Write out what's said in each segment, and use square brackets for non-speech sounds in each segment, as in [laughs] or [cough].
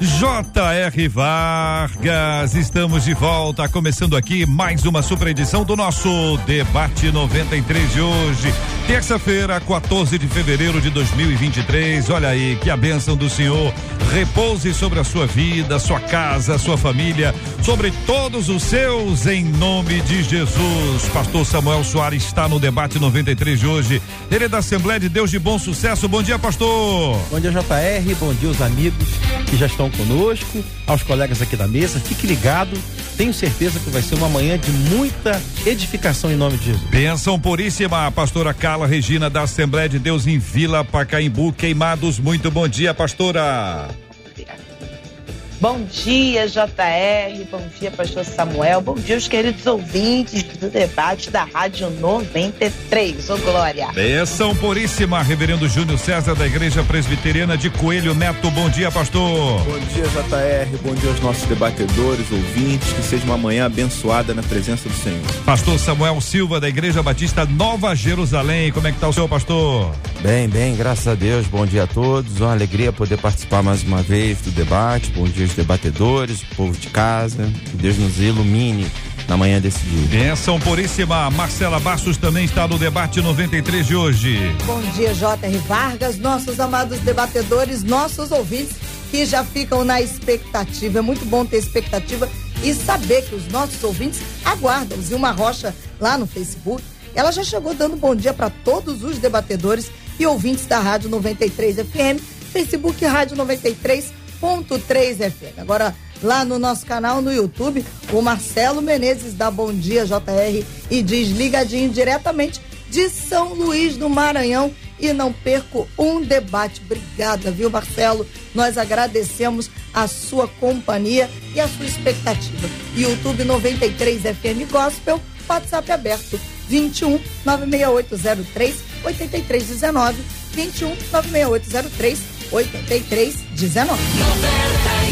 J.R. Vargas. Estamos de volta, começando aqui mais uma super edição do nosso Debate 93 de hoje. Terça-feira, 14 de fevereiro de 2023. Olha aí, que a bênção do Senhor repouse sobre a sua vida, sua casa, sua família, sobre todos os seus, em nome de Jesus. Pastor Samuel Soares está no debate 93 de hoje. Ele é da Assembleia de Deus de Bom Sucesso. Bom dia, pastor. Bom dia, JR. Bom dia, os amigos que já estão conosco, aos colegas aqui da mesa. Fique ligado tenho certeza que vai ser uma manhã de muita edificação em nome de Jesus. Benção puríssima, pastora Carla Regina da Assembleia de Deus em Vila Pacaembu, Queimados. Muito bom dia, pastora. Bom dia, JR. Bom dia, pastor Samuel. Bom dia, os queridos ouvintes do debate da Rádio 93. Ô, Glória. Benção puríssima, reverendo Júnior César da Igreja Presbiteriana de Coelho Neto. Bom dia, pastor. Bom dia, JR. Bom dia aos nossos debatedores, ouvintes. Que seja uma manhã abençoada na presença do Senhor. Pastor Samuel Silva da Igreja Batista Nova Jerusalém. Como é que tá o senhor, pastor? Bem, bem, graças a Deus. Bom dia a todos. Uma alegria poder participar mais uma vez do debate. Bom dia debatedores, o povo de casa, que Deus nos ilumine na manhã desse dia. Benção puríssima, Marcela Bastos também está no debate 93 de hoje. Bom dia, J.R. Vargas, nossos amados debatedores, nossos ouvintes que já ficam na expectativa. É muito bom ter expectativa e saber que os nossos ouvintes aguardam. Zilma Rocha lá no Facebook, ela já chegou dando bom dia para todos os debatedores e ouvintes da Rádio 93 FM, Facebook Rádio 93 101.3 FM. Agora, lá no nosso canal no YouTube, o Marcelo Menezes dá bom dia, JR, e diz ligadinho diretamente de São Luís do Maranhão. E não perco um debate. Obrigada, viu, Marcelo? Nós agradecemos a sua companhia e a sua expectativa. YouTube 93 FM Gospel, WhatsApp aberto 21 96803 8319 21 96803 8319.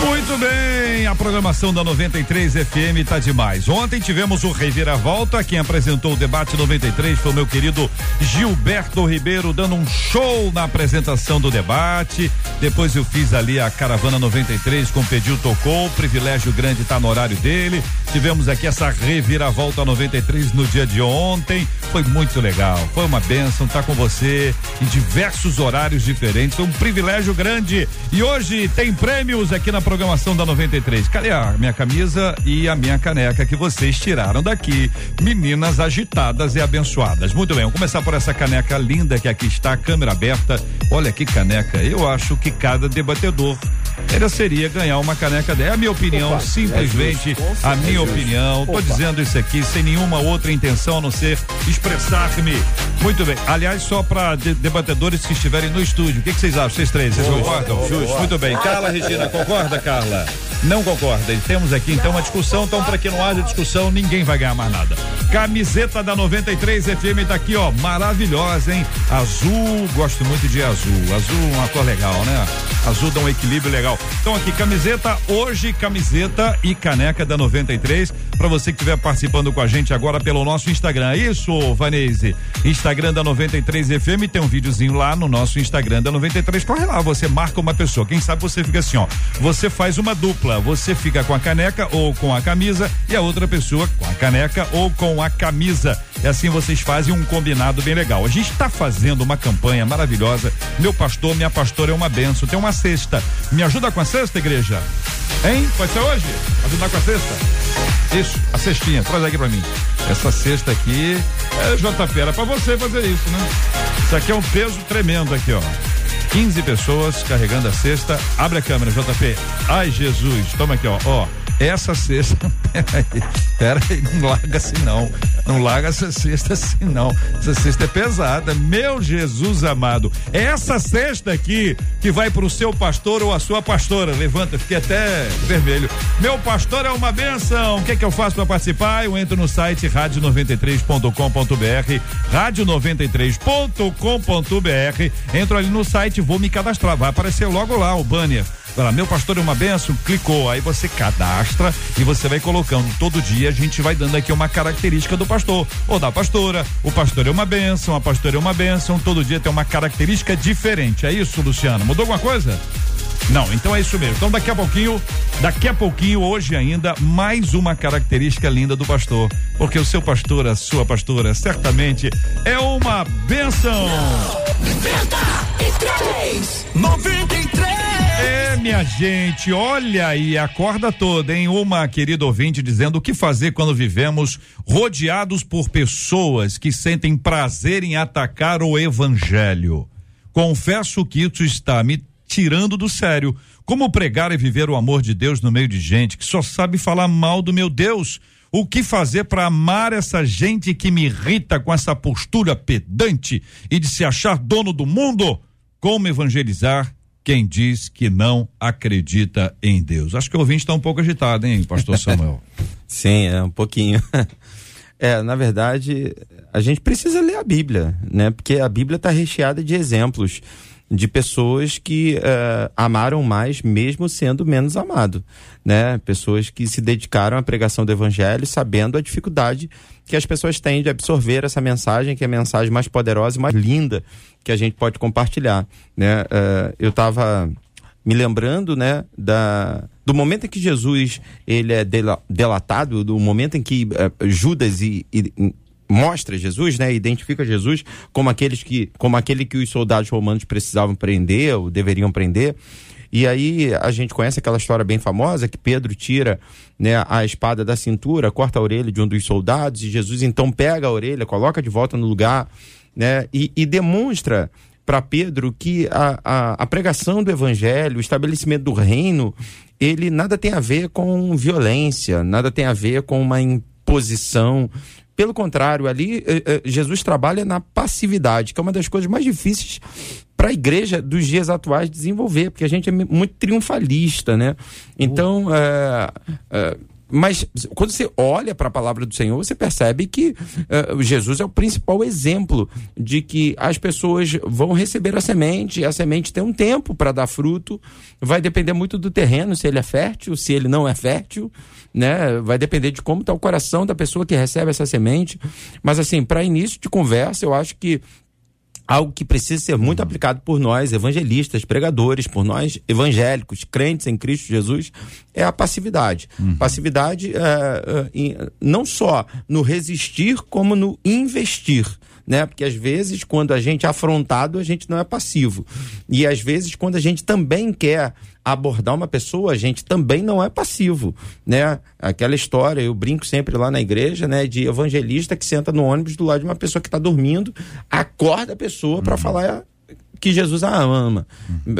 Muito bem, a programação da 93 FM tá demais. Ontem tivemos o Reviravolta, quem apresentou o debate 93 foi o meu querido Gilberto Ribeiro, dando um show na apresentação do debate. Depois eu fiz ali a Caravana 93 com Pediu Tocou, privilégio grande tá no horário dele. Tivemos aqui essa Reviravolta 93 no dia de ontem. Foi muito legal, foi uma benção estar tá com você em diversos horários diferentes. Foi um privilégio grande. E hoje tem prêmios aqui na programação da 93. Cadê a minha camisa e a minha caneca que vocês tiraram daqui? Meninas agitadas e abençoadas. Muito bem, vamos começar por essa caneca linda que aqui está, câmera aberta. Olha que caneca. Eu acho que cada debatedor era seria ganhar uma caneca dela. É a minha opinião, Opa, simplesmente é a minha é opinião. Opa. Tô dizendo isso aqui sem nenhuma outra intenção a não ser expressar-me. Muito bem. Aliás, só para de debatedores que estiverem no estúdio, o que, que vocês acham? Vocês três, vocês concordam? Justo, muito bem. Carla Regina, concorda, Carla? Não concorda. E temos aqui então uma discussão, então para que não haja discussão, ninguém vai ganhar mais nada. Camiseta da 93 FM tá aqui, ó, maravilhosa, hein? Azul, gosto muito de azul. Azul é uma cor legal, né? Azul dá um equilíbrio legal. Então aqui camiseta hoje, camiseta e caneca da 93 para você que estiver participando com a gente agora pelo nosso Instagram. É isso, Vanese. Instagram da 93 FM tem um videozinho lá no nosso Instagram da 93. Corre lá, você marca uma pessoa. Quem sabe você fica assim, ó. Você faz uma dupla, você fica com a caneca ou com a camisa e a outra pessoa com a caneca ou com a camisa. E assim vocês fazem um combinado bem legal. A gente está fazendo uma campanha maravilhosa. Meu pastor, minha pastora é uma benção. Tem uma cesta. Me ajuda com a cesta, igreja? Hein? Pode ser hoje? Ajudar com a cesta? Isso, a cestinha, traz aqui pra mim. Essa cesta aqui, é, JP, era pra você fazer isso, né? Isso aqui é um peso tremendo aqui, ó. 15 pessoas carregando a cesta. Abre a câmera, JP. Ai, Jesus. Toma aqui, ó. Ó, essa cesta. [laughs] Peraí, peraí, não larga assim não. Não larga essa cesta assim não. Essa cesta é pesada. Meu Jesus amado. Essa cesta aqui que vai pro seu pastor ou a sua pastora. Levanta, fiquei até vermelho. Meu pastor é uma benção. O que é que eu faço para participar? Eu entro no site rádio93.com.br, rádio93.com.br. Entro ali no site, vou me cadastrar. Vai aparecer logo lá o banner Vai lá, meu pastor é uma benção, clicou, aí você cadastra e você vai colocando. Todo dia a gente vai dando aqui uma característica do pastor ou da pastora. O pastor é uma benção, a pastora é uma benção, todo dia tem uma característica diferente. É isso, Luciano? Mudou alguma coisa? Não, então é isso mesmo. Então daqui a pouquinho, daqui a pouquinho, hoje ainda, mais uma característica linda do pastor. Porque o seu pastor, a sua pastora, certamente é uma benção. 93! 93! É, minha gente, olha aí, acorda toda, hein? Uma querida ouvinte dizendo o que fazer quando vivemos rodeados por pessoas que sentem prazer em atacar o evangelho. Confesso que isso está me tirando do sério. Como pregar e viver o amor de Deus no meio de gente que só sabe falar mal do meu Deus? O que fazer para amar essa gente que me irrita com essa postura pedante e de se achar dono do mundo? Como evangelizar quem diz que não acredita em Deus. Acho que o ouvinte está um pouco agitado, hein, pastor Samuel? [laughs] Sim, é um pouquinho. [laughs] É, na verdade, a gente precisa ler a Bíblia, né? Porque a Bíblia está recheada de exemplos de pessoas que uh, amaram mais mesmo sendo menos amado, né? Pessoas que se dedicaram à pregação do evangelho sabendo a dificuldade que as pessoas têm de absorver essa mensagem, que é a mensagem mais poderosa e mais linda que a gente pode compartilhar, né? Uh, eu estava me lembrando, né, da, do momento em que Jesus ele é delatado, do momento em que uh, Judas e, e, mostra Jesus, né, identifica Jesus como aqueles que, como aquele que os soldados romanos precisavam prender ou deveriam prender. E aí a gente conhece aquela história bem famosa que Pedro tira né, a espada da cintura, corta a orelha de um dos soldados e Jesus então pega a orelha, coloca de volta no lugar, né, e, e demonstra para Pedro que a, a, a, pregação do evangelho, o estabelecimento do reino, ele nada tem a ver com violência, nada tem a ver com uma imposição. Pelo contrário, ali eh, eh, Jesus trabalha na passividade, que é uma das coisas mais difíceis para a igreja dos dias atuais desenvolver, porque a gente é muito triunfalista, né? Então, é, é, mas quando você olha para a palavra do Senhor, você percebe que uh, Jesus é o principal exemplo de que as pessoas vão receber a semente, a semente tem um tempo para dar fruto, vai depender muito do terreno, se ele é fértil, se ele não é fértil, né? Vai depender de como está o coração da pessoa que recebe essa semente. Mas assim, para início de conversa, eu acho que algo que precisa ser muito aplicado por nós, evangelistas, pregadores, por nós evangélicos, crentes em Cristo Jesus, é a passividade. Uhum. Passividade é, é, não só no resistir, como no investir né? Porque às vezes, quando a gente é afrontado, a gente não é passivo. E às vezes, quando a gente também quer abordar uma pessoa, a gente também não é passivo, né? Aquela história, eu brinco sempre lá na igreja, né? De evangelista que senta no ônibus do lado de uma pessoa que está dormindo, acorda a pessoa para uhum. falar que Jesus a ama. Uhum.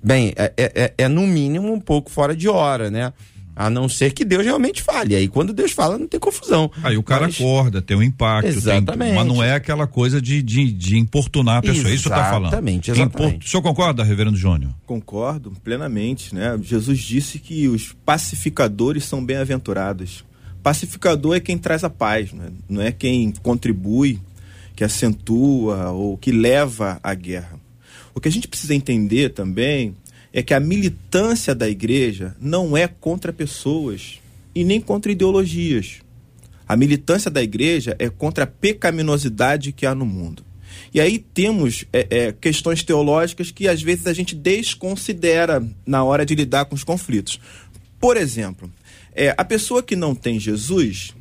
Bem, é, é, é, é no mínimo um pouco fora de hora, né? A não ser que Deus realmente fale. Aí quando Deus fala, não tem confusão. Aí o cara mas... acorda, tem um impacto. Exatamente. Tem, mas não é aquela coisa de, de, de importunar a pessoa. Exatamente, é isso que tá falando. Exatamente, exatamente. O senhor concorda, reverendo Júnior? Concordo plenamente, né? Jesus disse que os pacificadores são bem-aventurados. Pacificador é quem traz a paz, né? não é quem contribui, que acentua ou que leva a guerra. O que a gente precisa entender também é que a militância da igreja não é contra pessoas e nem contra ideologias. A militância da igreja é contra a pecaminosidade que há no mundo. E aí temos é, é, questões teológicas que às vezes a gente desconsidera na hora de lidar com os conflitos. Por exemplo, é, a pessoa que não tem Jesus,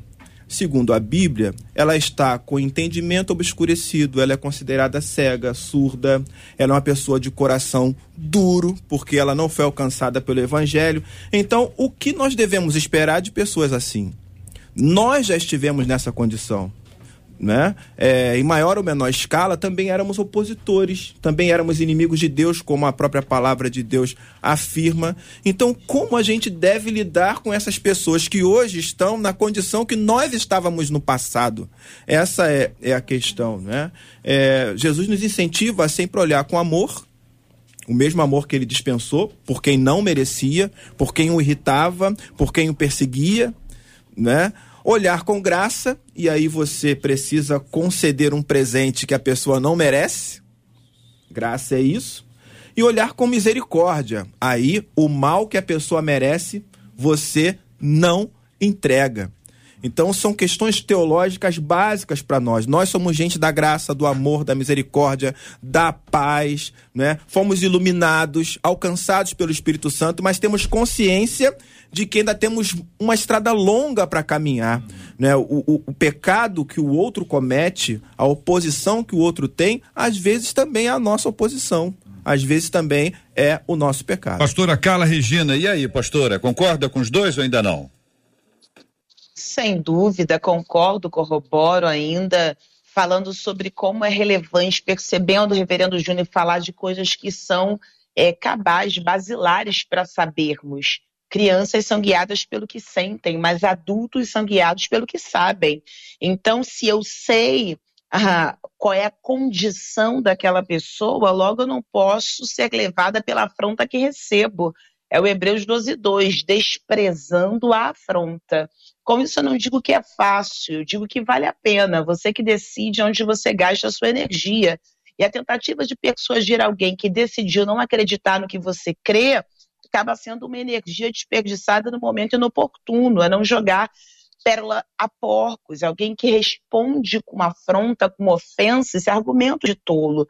Segundo a Bíblia, ela está com o entendimento obscurecido, ela é considerada cega, surda, ela é uma pessoa de coração duro, porque ela não foi alcançada pelo Evangelho. Então, o que nós devemos esperar de pessoas assim? Nós já estivemos nessa condição. Né? É, em maior ou menor escala, também éramos opositores, também éramos inimigos de Deus, como a própria palavra de Deus afirma. Então, como a gente deve lidar com essas pessoas que hoje estão na condição que nós estávamos no passado? Essa é, é a questão, né? É, Jesus nos incentiva a sempre olhar com amor, o mesmo amor que ele dispensou por quem não merecia, por quem o irritava, por quem o perseguia, né? Olhar com graça, e aí você precisa conceder um presente que a pessoa não merece. Graça é isso. E olhar com misericórdia. Aí o mal que a pessoa merece, você não entrega. Então são questões teológicas básicas para nós. Nós somos gente da graça, do amor, da misericórdia, da paz, né? Fomos iluminados, alcançados pelo Espírito Santo, mas temos consciência de que ainda temos uma estrada longa para caminhar. Né? O, o, o, pecado que o outro comete, a oposição que o outro tem, às vezes também é a nossa oposição. Às vezes também é o nosso pecado. Pastora Carla Regina, e aí, pastora, concorda com os dois ou ainda não? Sem dúvida, concordo, corroboro ainda, falando sobre como é relevante, percebendo o reverendo Júnior falar de coisas que são é, cabais, basilares para sabermos crianças são guiadas pelo que sentem, mas adultos são guiados pelo que sabem. Então, se eu sei ah, qual é a condição daquela pessoa, logo eu não posso ser levada pela afronta que recebo. É o Hebreus 12, 2, desprezando a afronta. Com isso, eu não digo que é fácil, eu digo que vale a pena. Você que decide onde você gasta a sua energia. E a tentativa de persuadir alguém que decidiu não acreditar no que você crê, acaba sendo uma energia desperdiçada no momento inoportuno, é não jogar pérola a porcos, alguém que responde com uma afronta, com uma ofensa, esse argumento de tolo.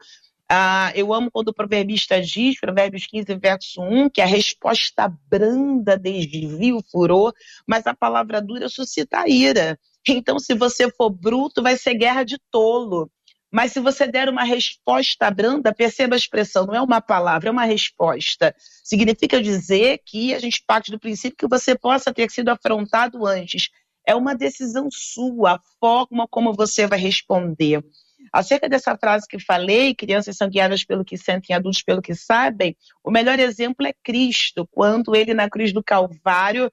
Ah, eu amo quando o proverbista diz, Provérbios 15, verso 1, que a resposta branda desvia o furor, mas a palavra dura suscita a ira. Então, se você for bruto, vai ser guerra de tolo. Mas se você der uma resposta branda, perceba a expressão, não é uma palavra, é uma resposta. Significa dizer que a gente parte do princípio que você possa ter sido afrontado antes. É uma decisão sua, a forma como você vai responder. Acerca dessa frase que falei, crianças são guiadas pelo que sentem, adultos pelo que sabem, o melhor exemplo é Cristo, quando ele na cruz do Calvário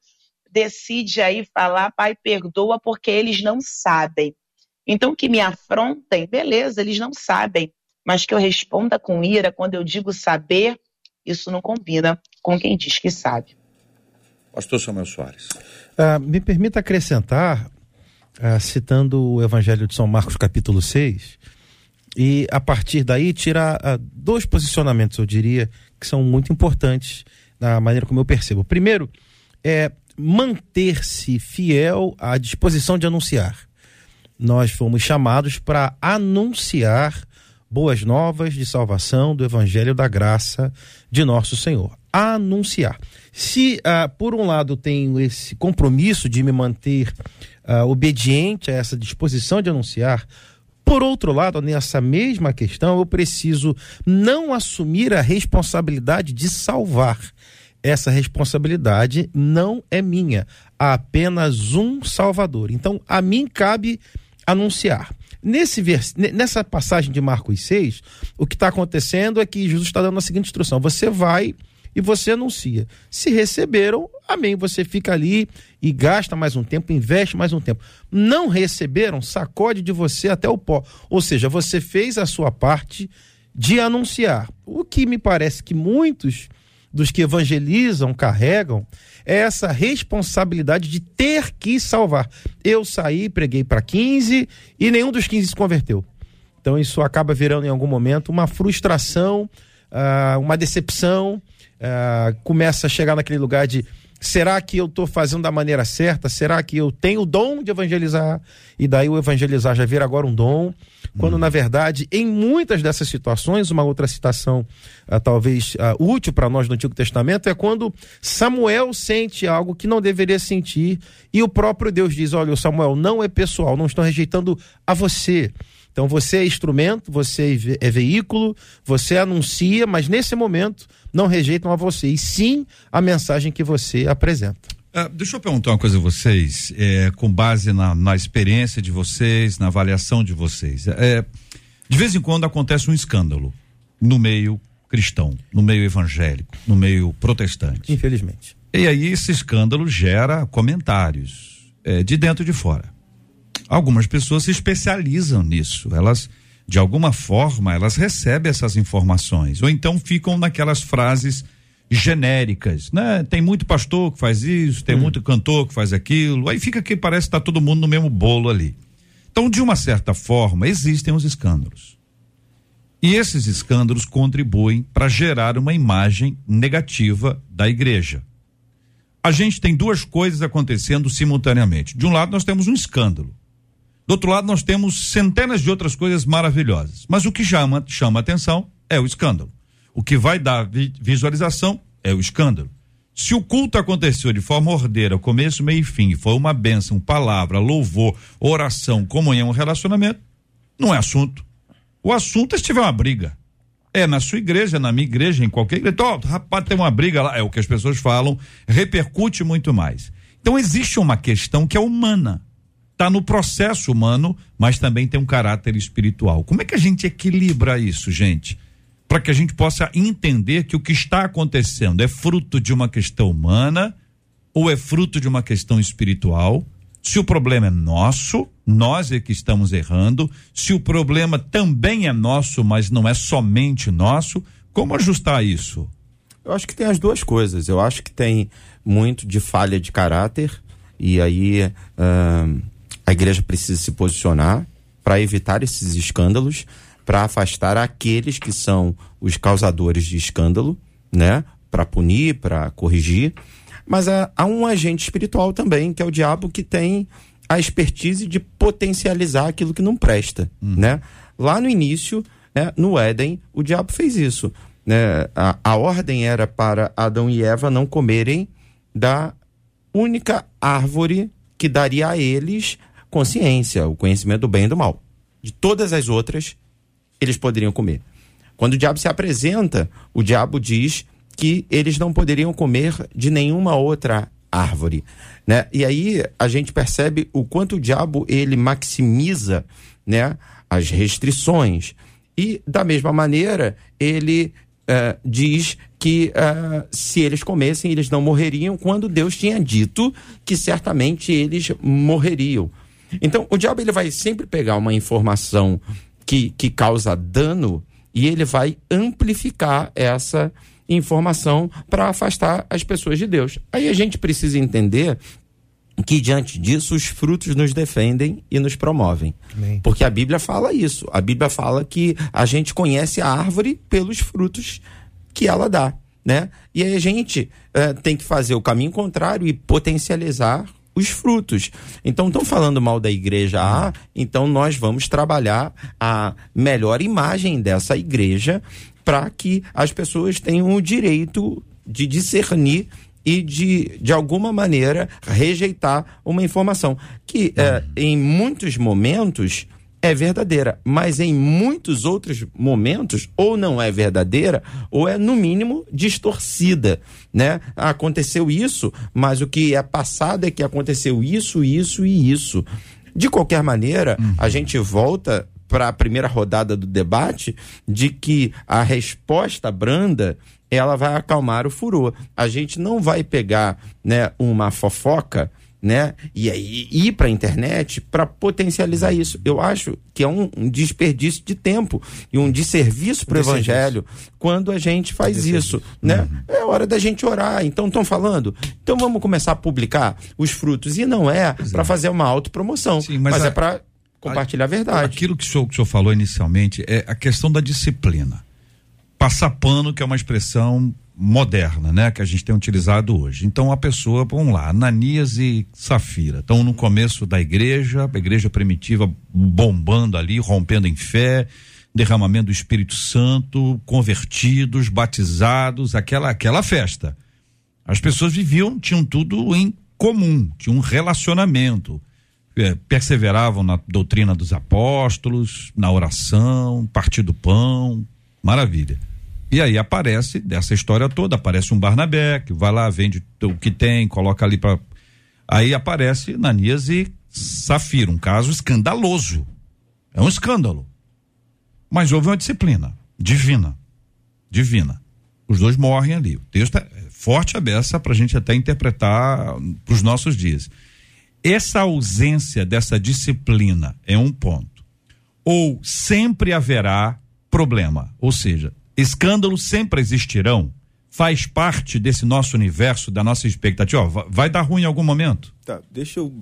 decide aí falar, Pai, perdoa porque eles não sabem. Então, que me afrontem, beleza, eles não sabem, mas que eu responda com ira quando eu digo saber, isso não combina com quem diz que sabe. Pastor Samuel Soares. Uh, me permita acrescentar, uh, citando o Evangelho de São Marcos, capítulo 6, e a partir daí tirar uh, dois posicionamentos, eu diria, que são muito importantes na maneira como eu percebo. Primeiro, é manter-se fiel à disposição de anunciar nós fomos chamados para anunciar boas novas de salvação do Evangelho da Graça de nosso Senhor. Anunciar. Se, ah, por um lado, tenho esse compromisso de me manter ah, obediente a essa disposição de anunciar, por outro lado, nessa mesma questão, eu preciso não assumir a responsabilidade de salvar. Essa responsabilidade não é minha. Há apenas um Salvador. Então, a mim cabe anunciar. Nesse vers... Nessa passagem de Marcos 6, o que está acontecendo é que Jesus está dando a seguinte instrução: você vai e você anuncia. Se receberam, amém. Você fica ali e gasta mais um tempo, investe mais um tempo. Não receberam, sacode de você até o pó. Ou seja, você fez a sua parte de anunciar. O que me parece que muitos dos que evangelizam carregam é essa responsabilidade de ter que salvar. Eu saí, preguei para 15 e nenhum dos 15 se converteu. Então isso acaba virando em algum momento uma frustração, uh, uma decepção, uh, começa a chegar naquele lugar de será que eu estou fazendo da maneira certa? Será que eu tenho o dom de evangelizar? E daí o evangelizar já vira agora um dom quando hum. na verdade, em muitas dessas situações, uma outra citação uh, talvez uh, útil para nós no Antigo Testamento é quando Samuel sente algo que não deveria sentir e o próprio Deus diz: Olha, Samuel não é pessoal, não estão rejeitando a você. Então você é instrumento, você é veículo, você anuncia, mas nesse momento não rejeitam a você, e sim a mensagem que você apresenta. Uh, deixa eu perguntar uma coisa a vocês, é, com base na, na, experiência de vocês, na avaliação de vocês. É, de vez em quando acontece um escândalo no meio cristão, no meio evangélico, no meio protestante. Infelizmente. E aí esse escândalo gera comentários é, de dentro e de fora. Algumas pessoas se especializam nisso. Elas, de alguma forma, elas recebem essas informações. Ou então ficam naquelas frases genéricas, né? Tem muito pastor que faz isso, tem hum. muito cantor que faz aquilo. Aí fica que parece que tá todo mundo no mesmo bolo ali. Então, de uma certa forma, existem os escândalos. E esses escândalos contribuem para gerar uma imagem negativa da igreja. A gente tem duas coisas acontecendo simultaneamente. De um lado, nós temos um escândalo. Do outro lado, nós temos centenas de outras coisas maravilhosas. Mas o que chama, chama atenção é o escândalo. O que vai dar vi visualização é o escândalo. Se o culto aconteceu de forma ordeira, começo, meio e fim, foi uma bênção, palavra, louvor, oração, comunhão, relacionamento, não é assunto. O assunto é se tiver uma briga. É na sua igreja, na minha igreja, em qualquer igreja. Oh, rapaz, tem uma briga lá. É o que as pessoas falam, repercute muito mais. Então existe uma questão que é humana. Está no processo humano, mas também tem um caráter espiritual. Como é que a gente equilibra isso, gente? Para que a gente possa entender que o que está acontecendo é fruto de uma questão humana ou é fruto de uma questão espiritual se o problema é nosso, nós é que estamos errando. Se o problema também é nosso, mas não é somente nosso, como ajustar isso? Eu acho que tem as duas coisas. Eu acho que tem muito de falha de caráter, e aí uh, a igreja precisa se posicionar para evitar esses escândalos, para afastar aqueles que são os causadores de escândalo, né? Para punir, para corrigir. Mas há, há um agente espiritual também, que é o diabo, que tem a expertise de potencializar aquilo que não presta, uhum. né? Lá no início, né, no Éden, o diabo fez isso. Né? A, a ordem era para Adão e Eva não comerem da única árvore que daria a eles consciência, o conhecimento do bem e do mal. De todas as outras, eles poderiam comer. Quando o diabo se apresenta, o diabo diz que eles não poderiam comer de nenhuma outra árvore, né? E aí a gente percebe o quanto o diabo ele maximiza, né, as restrições e da mesma maneira ele uh, diz que uh, se eles comessem eles não morreriam quando Deus tinha dito que certamente eles morreriam. Então o diabo ele vai sempre pegar uma informação que, que causa dano e ele vai amplificar essa informação para afastar as pessoas de Deus. Aí a gente precisa entender que diante disso os frutos nos defendem e nos promovem. Amém. Porque a Bíblia fala isso. A Bíblia fala que a gente conhece a árvore pelos frutos que ela dá, né? E aí a gente uh, tem que fazer o caminho contrário e potencializar os frutos. Então, estão falando mal da igreja A, então nós vamos trabalhar a melhor imagem dessa igreja para que as pessoas tenham o direito de discernir e de, de alguma maneira, rejeitar uma informação que, é, em muitos momentos, é verdadeira, mas em muitos outros momentos ou não é verdadeira ou é no mínimo distorcida, né? Aconteceu isso, mas o que é passado é que aconteceu isso, isso e isso. De qualquer maneira, uhum. a gente volta para a primeira rodada do debate de que a resposta branda ela vai acalmar o furor. A gente não vai pegar né, uma fofoca né? E aí ir para a internet para potencializar isso. Eu acho que é um, um desperdício de tempo e um desserviço para o evangelho quando a gente faz isso, né? Uhum. É hora da gente orar. Então estão falando. Então vamos começar a publicar os frutos e não é para fazer uma autopromoção, Sim, mas, mas a... é para compartilhar a verdade. Aquilo que o senhor, que o senhor falou inicialmente é a questão da disciplina. Passar pano, que é uma expressão moderna, né, que a gente tem utilizado hoje. Então a pessoa, vamos lá, Ananias e Safira, estão no começo da igreja, a igreja primitiva bombando ali, rompendo em fé, derramamento do Espírito Santo, convertidos, batizados, aquela aquela festa. As pessoas viviam, tinham tudo em comum, tinham um relacionamento é, perseveravam na doutrina dos apóstolos, na oração, partir do pão, maravilha. E aí aparece, dessa história toda, aparece um Barnabé, que vai lá, vende o que tem, coloca ali para. Aí aparece Nanias e Safira, um caso escandaloso. É um escândalo. Mas houve uma disciplina divina. Divina. Os dois morrem ali. O texto é forte a beça para a gente até interpretar para os nossos dias. Essa ausência dessa disciplina é um ponto. Ou sempre haverá problema. Ou seja, escândalos sempre existirão. Faz parte desse nosso universo, da nossa expectativa. Vai dar ruim em algum momento? Tá, deixa eu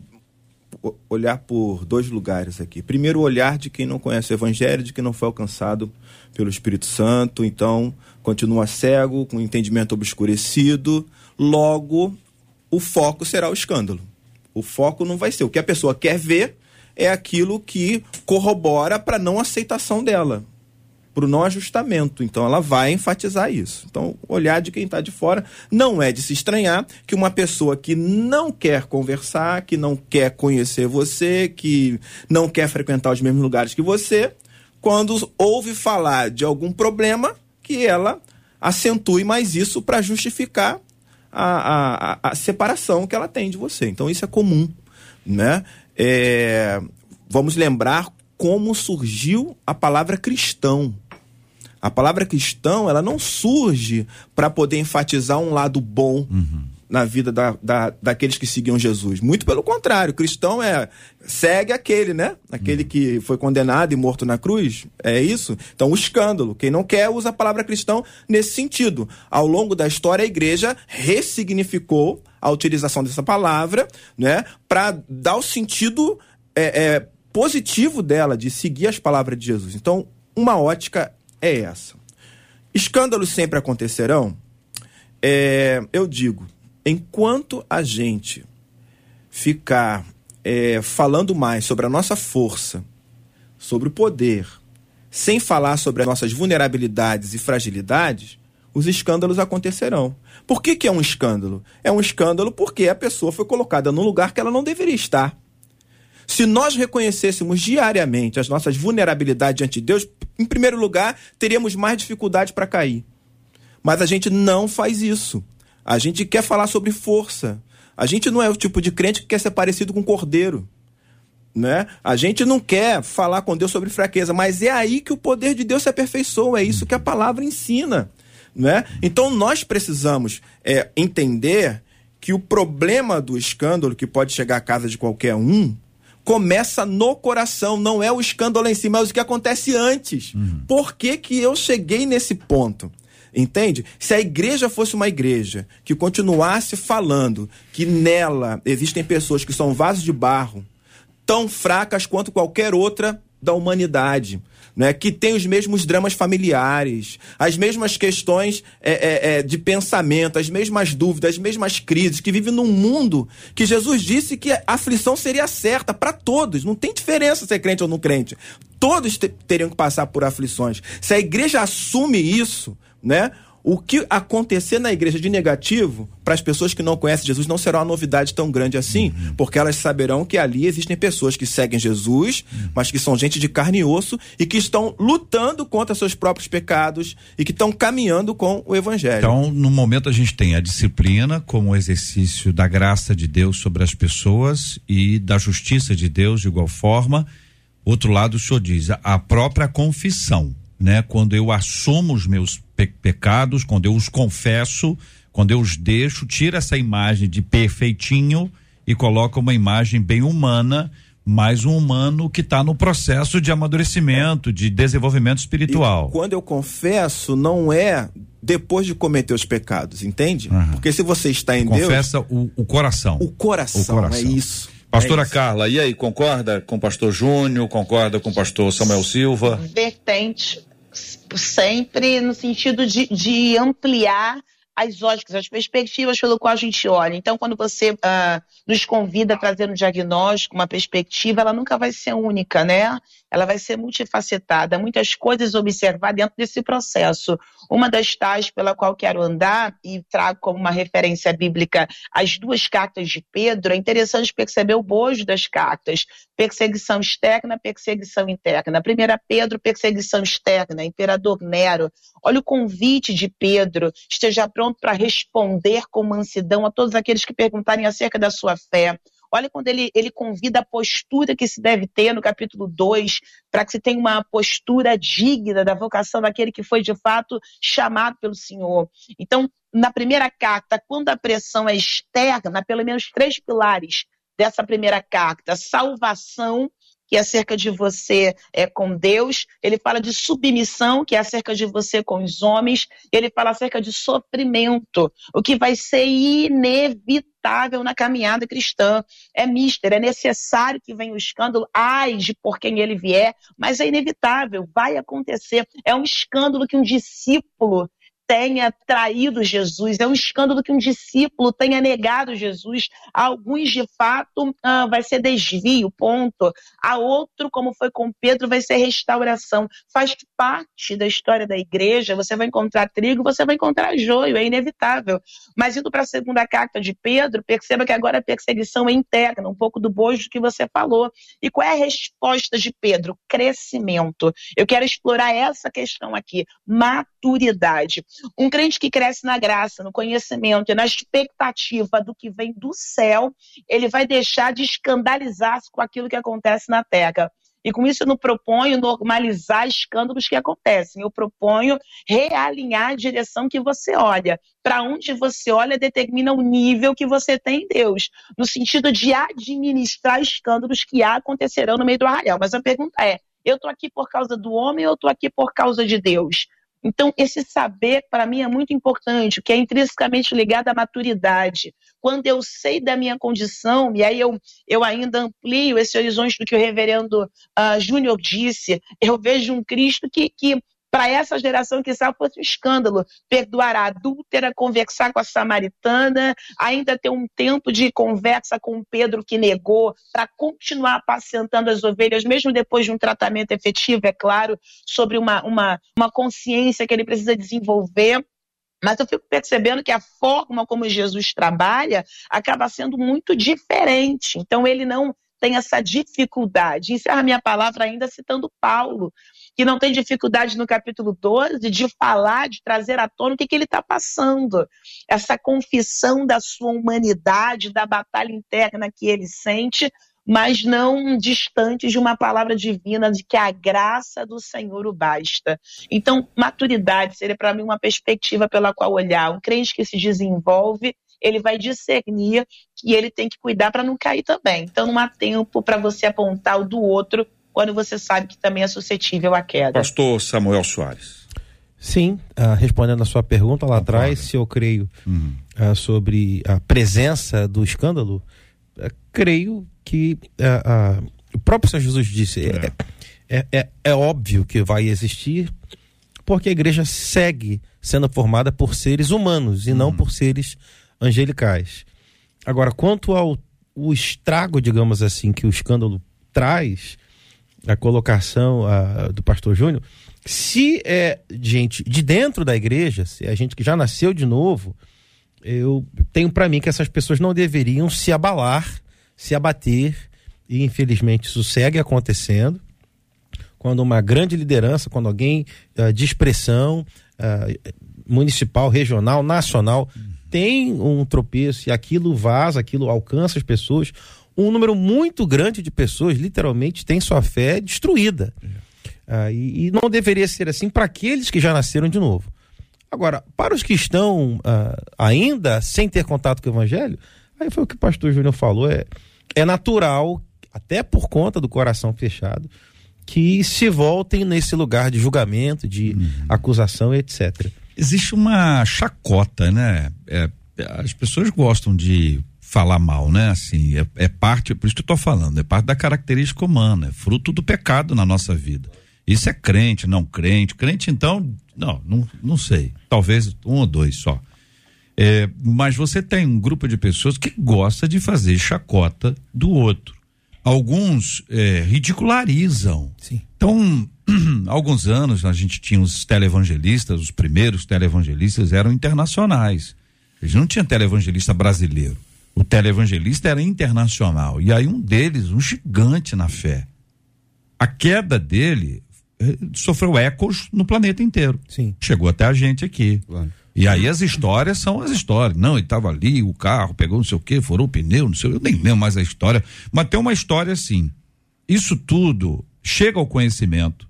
olhar por dois lugares aqui. Primeiro, o olhar de quem não conhece o Evangelho, de quem não foi alcançado pelo Espírito Santo, então continua cego, com entendimento obscurecido. Logo, o foco será o escândalo. O foco não vai ser o que a pessoa quer ver, é aquilo que corrobora para não aceitação dela para o não ajustamento. Então ela vai enfatizar isso. Então, olhar de quem está de fora não é de se estranhar que uma pessoa que não quer conversar, que não quer conhecer você, que não quer frequentar os mesmos lugares que você, quando ouve falar de algum problema, que ela acentue mais isso para justificar a, a, a, separação que ela tem de você. Então isso é comum, né? É, vamos lembrar como surgiu a palavra cristão. A palavra cristão, ela não surge para poder enfatizar um lado bom uhum. na vida da, da, daqueles que seguiam Jesus. Muito pelo contrário, cristão é segue aquele, né? Aquele uhum. que foi condenado e morto na cruz. É isso? Então, o escândalo. Quem não quer usa a palavra cristão nesse sentido. Ao longo da história, a igreja ressignificou a utilização dessa palavra, né? Para dar o sentido é, é, positivo dela, de seguir as palavras de Jesus. Então, uma ótica é essa. Escândalos sempre acontecerão? É, eu digo, enquanto a gente ficar é, falando mais sobre a nossa força, sobre o poder, sem falar sobre as nossas vulnerabilidades e fragilidades, os escândalos acontecerão. Por que, que é um escândalo? É um escândalo porque a pessoa foi colocada num lugar que ela não deveria estar. Se nós reconhecêssemos diariamente as nossas vulnerabilidades diante de Deus, em primeiro lugar, teríamos mais dificuldade para cair. Mas a gente não faz isso. A gente quer falar sobre força. A gente não é o tipo de crente que quer ser parecido com cordeiro. Né? A gente não quer falar com Deus sobre fraqueza, mas é aí que o poder de Deus se aperfeiçoa, é isso que a palavra ensina. Né? Então nós precisamos é, entender que o problema do escândalo que pode chegar à casa de qualquer um começa no coração, não é o escândalo em si, mas o que acontece antes. Uhum. Por que, que eu cheguei nesse ponto? Entende? Se a igreja fosse uma igreja que continuasse falando que nela existem pessoas que são vasos de barro, tão fracas quanto qualquer outra da humanidade, né, que tem os mesmos dramas familiares, as mesmas questões é, é, é, de pensamento, as mesmas dúvidas, as mesmas crises, que vive num mundo que Jesus disse que a aflição seria certa para todos, não tem diferença se é crente ou não crente. Todos teriam que passar por aflições. Se a igreja assume isso, né? O que acontecer na igreja de negativo, para as pessoas que não conhecem Jesus, não será uma novidade tão grande assim, uhum. porque elas saberão que ali existem pessoas que seguem Jesus, uhum. mas que são gente de carne e osso e que estão lutando contra seus próprios pecados e que estão caminhando com o evangelho. Então, no momento a gente tem a disciplina como exercício da graça de Deus sobre as pessoas e da justiça de Deus de igual forma. Outro lado, o senhor diz a própria confissão né? Quando eu assumo os meus pe pecados, quando eu os confesso, quando eu os deixo, tira essa imagem de perfeitinho e coloca uma imagem bem humana, mais um humano que está no processo de amadurecimento, de desenvolvimento espiritual. E quando eu confesso, não é depois de cometer os pecados, entende? Uhum. Porque se você está em Confessa Deus. Confessa o, o, coração. O coração. O coração, é isso. Pastora é Carla, e aí, concorda com o pastor Júnior? Concorda com o pastor Samuel Silva? Vertente sempre no sentido de, de ampliar as óticas, as perspectivas pelo qual a gente olha. Então, quando você uh, nos convida a trazer um diagnóstico, uma perspectiva, ela nunca vai ser única, né? Ela vai ser multifacetada, muitas coisas observar dentro desse processo. Uma das tais pela qual quero andar e trago como uma referência bíblica as duas cartas de Pedro, é interessante perceber o bojo das cartas. Perseguição externa, perseguição interna. Primeira Pedro, perseguição externa, imperador Nero. Olha o convite de Pedro, esteja pronto para responder com mansidão a todos aqueles que perguntarem acerca da sua fé. Olha quando ele, ele convida a postura que se deve ter no capítulo 2, para que se tenha uma postura digna da vocação daquele que foi de fato chamado pelo Senhor. Então, na primeira carta, quando a pressão é externa, pelo menos três pilares dessa primeira carta: salvação, que é acerca de você é, com Deus, ele fala de submissão, que é acerca de você com os homens, ele fala acerca de sofrimento, o que vai ser inevitável na caminhada cristã. É mister, é necessário que venha o escândalo, ai de por quem ele vier, mas é inevitável, vai acontecer. É um escândalo que um discípulo tenha traído Jesus, é um escândalo que um discípulo tenha negado Jesus. A alguns, de fato, ah, vai ser desvio, ponto. A outro, como foi com Pedro, vai ser restauração. Faz parte da história da igreja. Você vai encontrar trigo, você vai encontrar joio, é inevitável. Mas indo para a segunda carta de Pedro, perceba que agora a perseguição é interna, um pouco do bojo que você falou. E qual é a resposta de Pedro? Crescimento. Eu quero explorar essa questão aqui. Maturidade. Um crente que cresce na graça, no conhecimento e na expectativa do que vem do céu, ele vai deixar de escandalizar-se com aquilo que acontece na terra. E com isso eu não proponho normalizar escândalos que acontecem. Eu proponho realinhar a direção que você olha. Para onde você olha determina o nível que você tem em Deus, no sentido de administrar escândalos que acontecerão no meio do arraial. Mas a pergunta é: eu estou aqui por causa do homem ou eu estou aqui por causa de Deus? Então, esse saber, para mim, é muito importante, que é intrinsecamente ligado à maturidade. Quando eu sei da minha condição, e aí eu, eu ainda amplio esse horizonte do que o reverendo uh, Júnior disse, eu vejo um Cristo que, que para essa geração que sabe fosse um escândalo. Perdoar a adúltera, conversar com a samaritana, ainda ter um tempo de conversa com Pedro que negou, para continuar apacentando as ovelhas, mesmo depois de um tratamento efetivo, é claro, sobre uma, uma, uma consciência que ele precisa desenvolver. Mas eu fico percebendo que a forma como Jesus trabalha acaba sendo muito diferente. Então ele não tem essa dificuldade. Encerra minha palavra ainda citando Paulo que não tem dificuldade no capítulo 12 de falar, de trazer à tona o que, que ele está passando. Essa confissão da sua humanidade, da batalha interna que ele sente, mas não distante de uma palavra divina de que a graça do Senhor o basta. Então, maturidade seria para mim uma perspectiva pela qual olhar. Um crente que se desenvolve, ele vai discernir que ele tem que cuidar para não cair também. Então, não há tempo para você apontar o do outro quando você sabe que também é suscetível à queda. Pastor Samuel Soares. Sim, uh, respondendo a sua pergunta lá atrás, se eu creio uhum. uh, sobre a presença do escândalo, uh, creio que o próprio Senhor Jesus disse: é. É, é, é óbvio que vai existir, porque a igreja segue sendo formada por seres humanos e uhum. não por seres angelicais. Agora, quanto ao o estrago, digamos assim, que o escândalo traz, a colocação a, do pastor Júnior, se é gente de dentro da igreja, se é gente que já nasceu de novo, eu tenho para mim que essas pessoas não deveriam se abalar, se abater, e infelizmente isso segue acontecendo. Quando uma grande liderança, quando alguém uh, de expressão uh, municipal, regional, nacional, tem um tropeço e aquilo vaza, aquilo alcança as pessoas, um número muito grande de pessoas, literalmente, tem sua fé destruída. Ah, e, e, não deveria ser assim para aqueles que já nasceram de novo. Agora, para os que estão ah, ainda sem ter contato com o Evangelho, aí foi o que o pastor Júnior falou: é, é natural, até por conta do coração fechado, que se voltem nesse lugar de julgamento, de uhum. acusação, etc. Existe uma chacota, né? É, as pessoas gostam de falar mal, né? Assim, é, é, parte, por isso que eu tô falando, é parte da característica humana, é fruto do pecado na nossa vida. Isso é crente, não crente. Crente, então, não, não, não sei. Talvez um ou dois só. É, mas você tem um grupo de pessoas que gosta de fazer chacota do outro. Alguns é, ridicularizam. Sim. Então, alguns anos a gente tinha os televangelistas, os primeiros televangelistas eram internacionais. Eles não tinha televangelista brasileiro. O televangelista era internacional. E aí um deles, um gigante na fé. A queda dele eh, sofreu ecos no planeta inteiro. Sim. Chegou até a gente aqui. Claro. E aí as histórias são as histórias. Não, ele estava ali, o carro pegou não sei o quê, furou o pneu, não sei, eu nem lembro mais a história. Mas tem uma história assim. Isso tudo chega ao conhecimento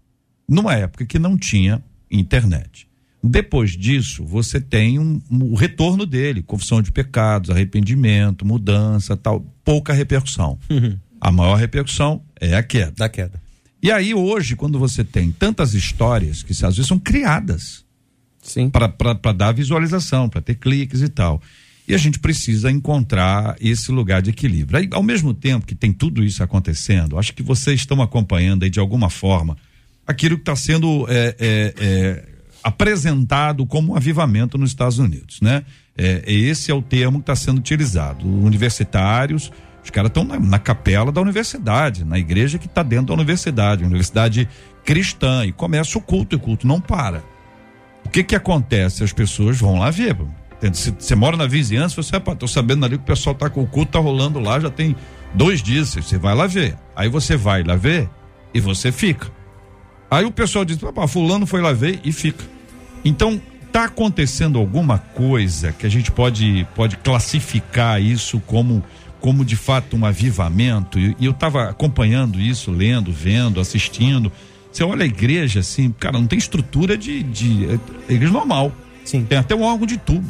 numa época que não tinha internet. Depois disso, você tem um, um- o retorno dele, confissão de pecados, arrependimento, mudança, tal, pouca repercussão. A maior repercussão é a queda. Da queda. E aí hoje, quando você tem tantas histórias que às vezes são criadas Sim. para dar visualização, para ter cliques e tal. E a gente precisa encontrar esse lugar de equilíbrio. Aí, ao mesmo tempo que tem tudo isso acontecendo, acho que vocês estão acompanhando aí de alguma forma aquilo que está sendo é, é, é, apresentado como um avivamento nos Estados Unidos, né? É, esse é o termo que está sendo utilizado. Universitários, os caras estão na, na capela da universidade, na igreja que está dentro da universidade, universidade cristã, e começa o culto, e o culto não para. O que que acontece? As pessoas vão lá ver. Se você mora na vizinhança, você, rapaz, tô sabendo ali que o pessoal tá com o culto, tá rolando lá, já tem dois dias, você vai lá ver. Aí você vai lá ver e você fica. Aí o pessoal diz, papá, fulano foi lá ver e fica. Então, tá acontecendo alguma coisa que a gente pode, pode classificar isso como, como de fato um avivamento? E, e eu estava acompanhando isso, lendo, vendo, assistindo. Você olha a igreja assim, cara, não tem estrutura de, de é igreja normal. Sim. Tem até um órgão de tubo.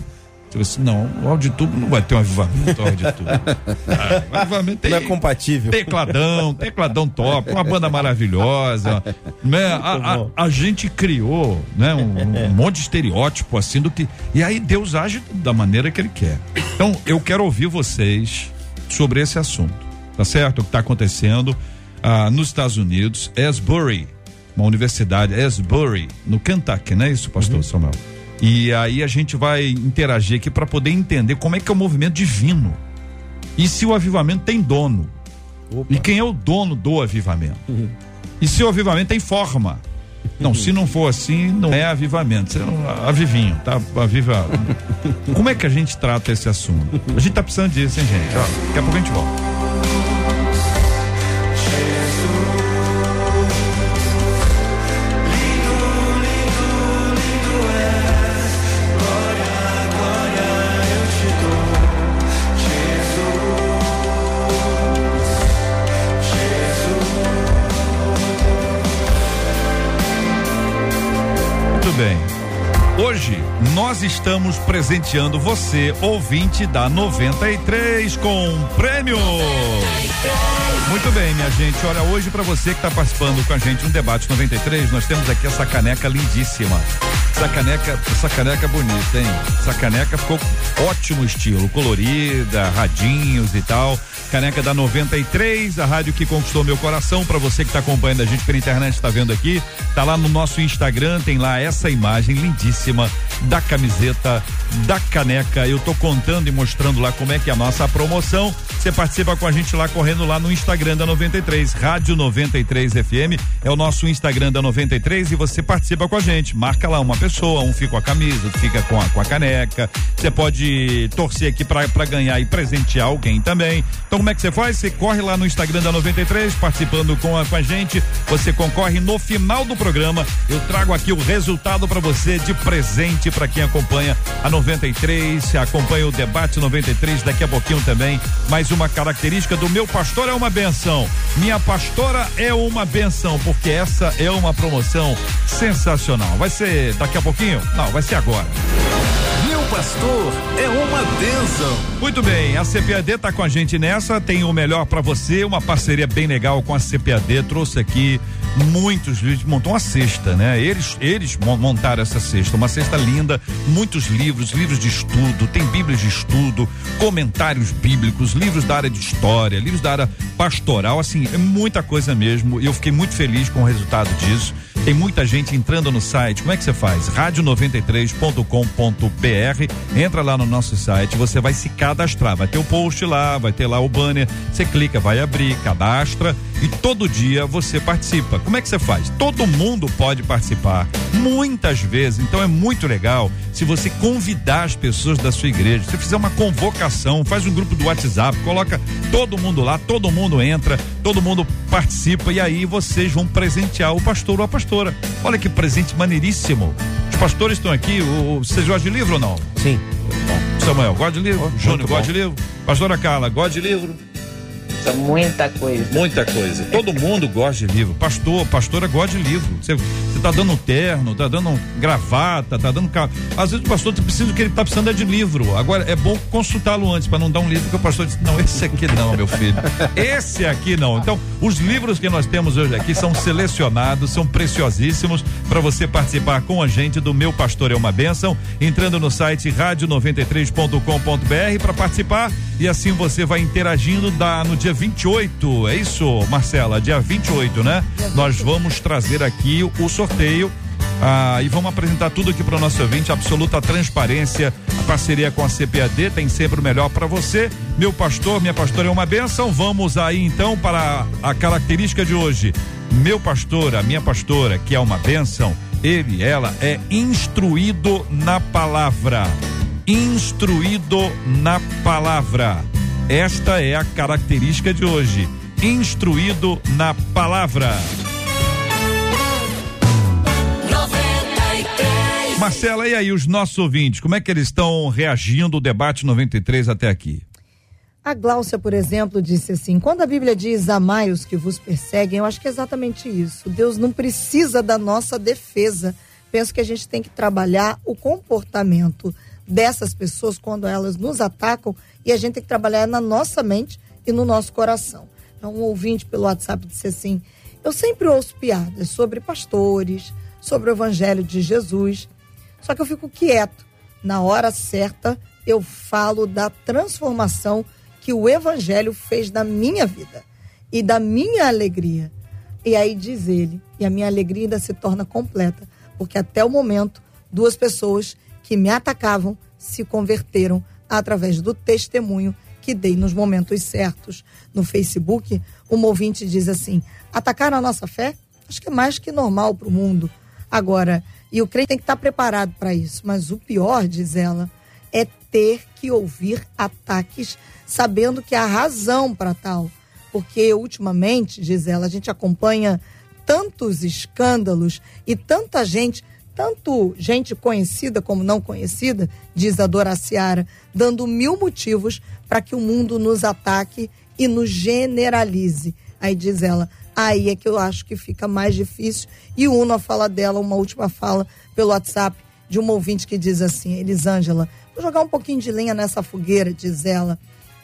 Assim, não, o órgão de tubo não vai ter um avivamento, órgão de tubo. Ah, o avivamento tem, Não é compatível. Tecladão, tecladão top, uma banda maravilhosa, né? A, a- a gente criou, né? Um, um monte de estereótipo assim do que e aí Deus age da maneira que Ele quer. Então eu quero ouvir vocês sobre esse assunto, tá certo? O que está acontecendo ah, nos Estados Unidos, Asbury, uma universidade, Asbury, no Kentucky, não é isso, Pastor Samuel? E aí a gente vai interagir aqui para poder entender como é que é o movimento divino. E se o avivamento tem dono? E quem é o dono do avivamento? [laughs] E se o avivamento tem forma? Não, se não for assim, não é avivamento. Isso é um avivinho, tá? Aviva. [laughs] Como é que a gente trata esse assunto? A gente tá precisando disso, hein, gente? Ó, daqui a pouco a gente volta. Hoje nós estamos presenteando você, ouvinte da 93, com um prêmio. Muito bem, minha gente. Olha, hoje para você que está participando com a gente no debate 93, nós temos aqui essa caneca lindíssima. Essa caneca, essa caneca bonita, hein? Essa caneca ficou ótimo estilo, colorida, radinhos e tal. Caneca da 93, a rádio que conquistou meu coração. Para você que está acompanhando a gente pela internet, está vendo aqui, tá lá no nosso Instagram, tem lá essa imagem lindíssima da camiseta, da caneca. Eu tô contando e mostrando lá como é que é a nossa promoção. Você participa com a gente lá correndo lá no Instagram da 93, Rádio 93 FM. É o nosso Instagram da 93 e você participa com a gente. Marca lá uma pessoa, um fica com a camisa, outro fica com a, com a caneca. Você pode torcer aqui para ganhar e presentear alguém também. Então, como é que você faz? Você corre lá no Instagram da 93, participando com a, com a gente. Você concorre no final do programa. Eu trago aqui o resultado para você de presente para quem acompanha a 93, acompanha o debate 93 daqui a pouquinho também. Mais uma característica do meu pastor é uma benção. Minha pastora é uma benção, porque essa é uma promoção sensacional. Vai ser daqui a pouquinho? Não, vai ser agora. Meu pastor é uma bênção. Muito bem, a CPAD tá com a gente nessa, tem o melhor para você, uma parceria bem legal com a CPAD, trouxe aqui muitos livros, montou uma cesta, né? Eles, eles montaram essa cesta, uma cesta linda, muitos livros, livros de estudo, tem bíblias de estudo, comentários bíblicos, livros da área de história, livros da área pastoral, assim, é muita coisa mesmo. E eu fiquei muito feliz com o resultado disso. Tem muita gente entrando no site. Como é que você faz? rádio93.com.br. Entra lá no nosso site, você vai se cadastrar. Vai ter o post lá, vai ter lá o banner. Você clica, vai abrir, cadastra e todo dia você participa. Como é que você faz? Todo mundo pode participar, muitas vezes. Então é muito legal se você convidar as pessoas da sua igreja. Se fizer uma convocação, faz um grupo do WhatsApp, coloca todo mundo lá, todo mundo entra, todo mundo participa e aí vocês vão presentear o pastor ou a pastora. Olha que presente maneiríssimo. Os pastores estão aqui. O, você gosta de livro ou não? Sim. Samuel, gosta de livro? Júnior, gosta de livro? Pastora Carla, gosta de livro? Muita coisa. Muita coisa. Todo mundo gosta de livro. Pastor, pastora gosta de livro. Você tá dando terno, tá dando gravata, tá dando. Às vezes o pastor precisa que ele tá precisando é de livro. Agora é bom consultá-lo antes para não dar um livro que o pastor diz: "Não, esse aqui não, meu filho. Esse aqui não". Então, os livros que nós temos hoje aqui são selecionados, são preciosíssimos para você participar com a gente do Meu Pastor é uma Bênção, entrando no site rádio93.com.br para participar e assim você vai interagindo da no dia 28, é isso, Marcela? Dia 28, né? Nós vamos trazer aqui o sorteio ah, e vamos apresentar tudo aqui para o nosso ouvinte, absoluta transparência, a parceria com a CPAD tem sempre o melhor para você. Meu pastor, minha pastora é uma benção. Vamos aí então para a característica de hoje. Meu pastor, a minha pastora, que é uma benção, ele, ela é instruído na palavra. Instruído na palavra. Esta é a característica de hoje. Instruído na palavra. Marcela, e aí os nossos ouvintes, como é que eles estão reagindo ao debate 93 até aqui? A Gláucia, por exemplo, disse assim: quando a Bíblia diz amai os que vos perseguem, eu acho que é exatamente isso. Deus não precisa da nossa defesa. Penso que a gente tem que trabalhar o comportamento dessas pessoas quando elas nos atacam e a gente tem que trabalhar na nossa mente e no nosso coração. Então, um ouvinte pelo WhatsApp disse assim: Eu sempre ouço piadas sobre pastores, sobre o Evangelho de Jesus, só que eu fico quieto. Na hora certa, eu falo da transformação que o Evangelho fez na minha vida e da minha alegria. E aí diz ele, e a minha alegria ainda se torna completa, porque até o momento, duas pessoas que me atacavam se converteram através do testemunho que dei nos momentos certos. No Facebook, uma ouvinte diz assim: atacar a nossa fé? Acho que é mais que normal para o mundo. Agora, e o crente tem que estar preparado para isso. Mas o pior, diz ela, é ter que ouvir ataques sabendo que há razão para tal. Porque ultimamente, diz ela, a gente acompanha tantos escândalos e tanta gente tanto gente conhecida como não conhecida, diz a Dora Seara, dando mil motivos para que o mundo nos ataque e nos generalize. Aí diz ela, aí é que eu acho que fica mais difícil. E uno a fala dela, uma última fala pelo WhatsApp de uma ouvinte que diz assim, Elisângela, vou jogar um pouquinho de lenha nessa fogueira, diz ela.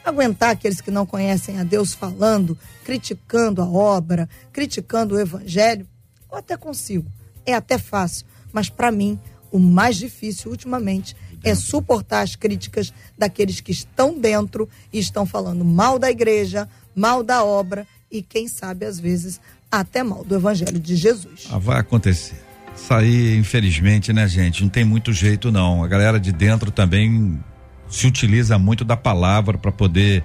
Aguentar aqueles que não conhecem a Deus falando, criticando a obra, criticando o evangelho, eu até consigo. É até fácil mas para mim, o mais difícil ultimamente é suportar as críticas daqueles que estão dentro e estão falando mal da igreja, mal da obra e, quem sabe, às vezes, até mal do Evangelho de Jesus. Ah, vai acontecer. Isso aí, infelizmente, né, gente? Não tem muito jeito, não. A galera de dentro também se utiliza muito da palavra para poder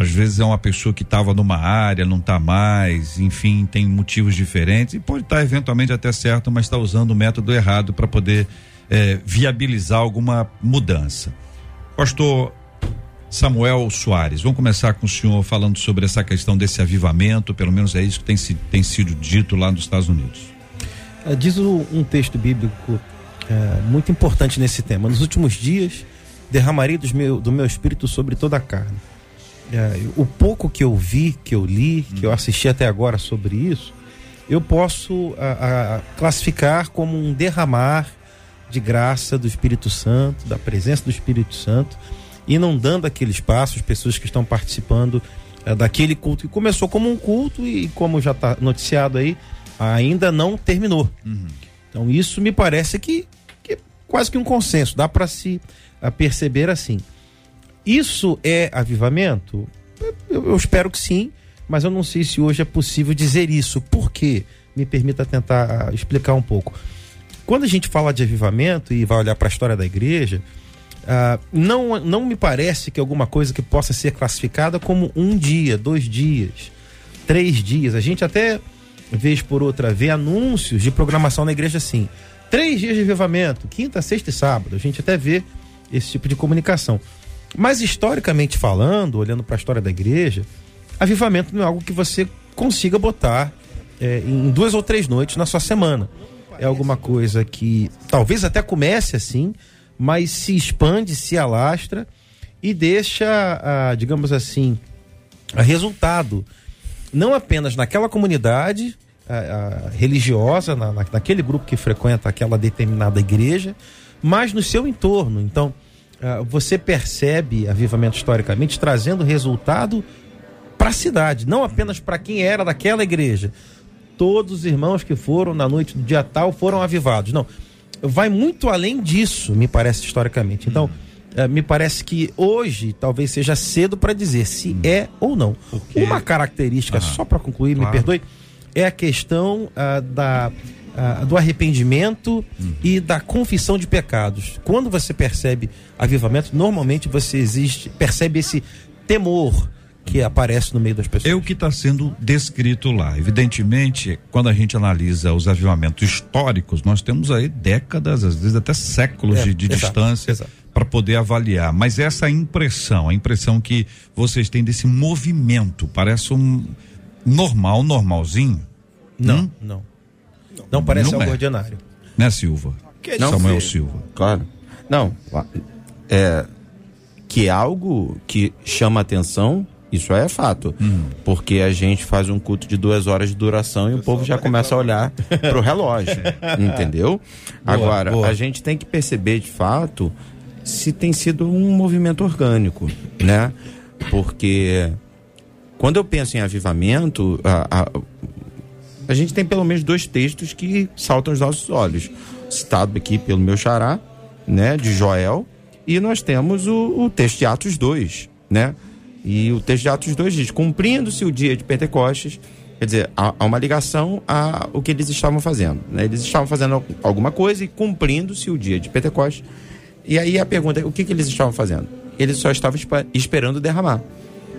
às vezes é uma pessoa que estava numa área, não está mais, enfim, tem motivos diferentes e pode estar tá eventualmente até certo, mas está usando o método errado para poder é, viabilizar alguma mudança. Pastor Samuel Soares, vamos começar com o senhor falando sobre essa questão desse avivamento, pelo menos é isso que tem, tem sido dito lá nos Estados Unidos. É, diz um texto bíblico é, muito importante nesse tema. Nos últimos dias derramarei meu, do meu espírito sobre toda a carne é, o pouco que eu vi, que eu li, que eu assisti até agora sobre isso, eu posso a, a, classificar como um derramar de graça do Espírito Santo, da presença do Espírito Santo, e não dando aquele espaço às pessoas que estão participando é, daquele culto que começou como um culto e, como já está noticiado aí, ainda não terminou. Uhum. Então isso me parece que, que é quase que um consenso, dá para se perceber assim. Isso é avivamento? Eu, eu, espero que sim, mas eu não sei se hoje é possível dizer isso. Por quê? Me permita tentar explicar um pouco. Quando a gente fala de avivamento e vai olhar para a história da igreja, uh, não, não me parece que alguma coisa que possa ser classificada como um dia, dois dias, três dias. A gente até, vez por outra, vê anúncios de programação na igreja assim. Três dias de avivamento, quinta, sexta e sábado. A gente até vê esse tipo de comunicação. Mas historicamente falando, olhando para a história da igreja, avivamento não é algo que você consiga botar é, em duas ou três noites na sua semana. É alguma coisa que talvez até comece assim, mas se expande, se alastra e deixa, digamos assim, resultado não apenas naquela comunidade religiosa, na, naquele grupo que frequenta aquela determinada igreja, mas no seu entorno. Então, você percebe avivamento historicamente trazendo resultado para a cidade, não apenas para quem era daquela igreja. Todos os irmãos que foram na noite do dia tal foram avivados. Não, vai muito além disso, me parece historicamente. Então, uh, me parece que hoje talvez seja cedo para dizer se hum. é ou não. Uma característica, só para concluir, claro. me perdoe, é a questão uh, da ah, do arrependimento uhum. e da confissão de pecados. Quando você percebe avivamento, normalmente você existe, percebe esse temor que aparece no meio das pessoas. É o que está sendo descrito lá. Evidentemente, quando a gente analisa os avivamentos históricos, nós temos aí décadas, às vezes até séculos é, de, de exato, distância para poder avaliar. Mas essa impressão, a impressão que vocês têm desse movimento, parece um normal, normalzinho. Não, hum? não. Não parece não algo é. ordinário. Né, Silva? Que não, Samuel Silva. Claro. Não. É, que é algo que chama atenção, isso é fato. Hum. Porque a gente faz um culto de duas horas de duração e o, o povo já começa a olhar pro relógio. [laughs] entendeu? Boa, Agora, boa. a gente tem que perceber de fato se tem sido um movimento orgânico, né? Porque quando eu penso em avivamento, a, a, a gente tem pelo menos dois textos que saltam aos nossos olhos. Citado aqui pelo meu xará, né, de Joel, e nós temos o, o texto de Atos 2, né? E o texto de Atos 2 diz: cumprindo-se o dia de Pentecostes, quer dizer, há, há uma ligação a o que eles estavam fazendo. Né? Eles estavam fazendo alguma coisa e cumprindo-se o dia de Pentecostes. E aí a pergunta é: o que, que eles estavam fazendo? Eles só estavam esperando derramar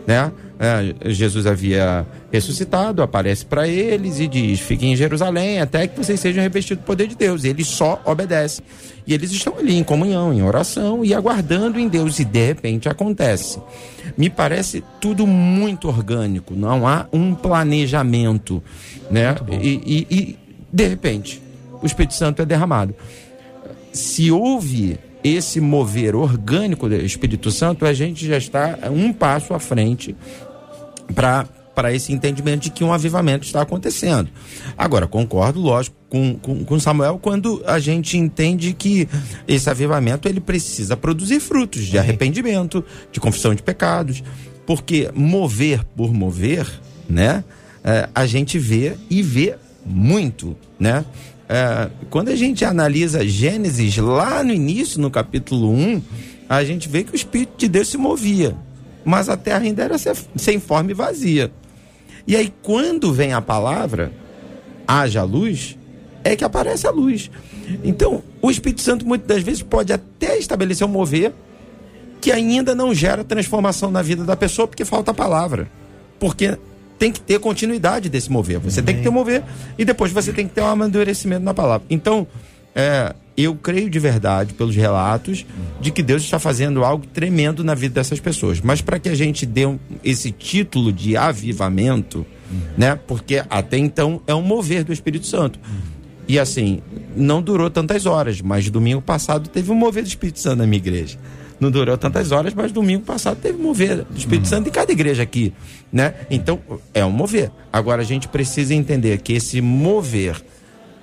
né? É, Jesus havia ressuscitado, aparece para eles e diz: fiquem em Jerusalém até que vocês sejam revestidos do poder de Deus. E eles só obedecem. E eles estão ali em comunhão, em oração e aguardando em Deus. E de repente acontece. Me parece tudo muito orgânico, não há um planejamento, né? E, e, e de repente o Espírito Santo é derramado. Se houve esse mover orgânico do Espírito Santo, a gente já está um passo à frente para para esse entendimento de que um avivamento está acontecendo. Agora, concordo, lógico, com, com, com, Samuel quando a gente entende que esse avivamento ele precisa produzir frutos de arrependimento, de confissão de pecados, porque mover por mover, né, é, a gente vê e vê muito, né? É, quando a gente analisa Gênesis lá no início, no capítulo 1, a gente vê que o Espírito de Deus se movia, mas a terra ainda era sem forma e vazia. E aí, quando vem a palavra, haja luz, é que aparece a luz. Então, o Espírito Santo muitas das vezes pode até estabelecer um mover que ainda não gera transformação na vida da pessoa porque falta a palavra. Porque tem que ter continuidade desse mover. Você tem que ter um mover e depois você tem que ter um amadurecimento na palavra. Então, é, eu creio de verdade, pelos relatos, de que Deus está fazendo algo tremendo na vida dessas pessoas. Mas para que a gente dê um, esse título de avivamento, né? Porque até então é um mover do Espírito Santo. E assim, não durou tantas horas, mas domingo passado teve um mover do Espírito Santo na minha igreja não durou tantas horas, mas domingo passado teve mover do Espírito uhum. Santo em cada igreja aqui, né? Então, é um mover. Agora a gente precisa entender que esse mover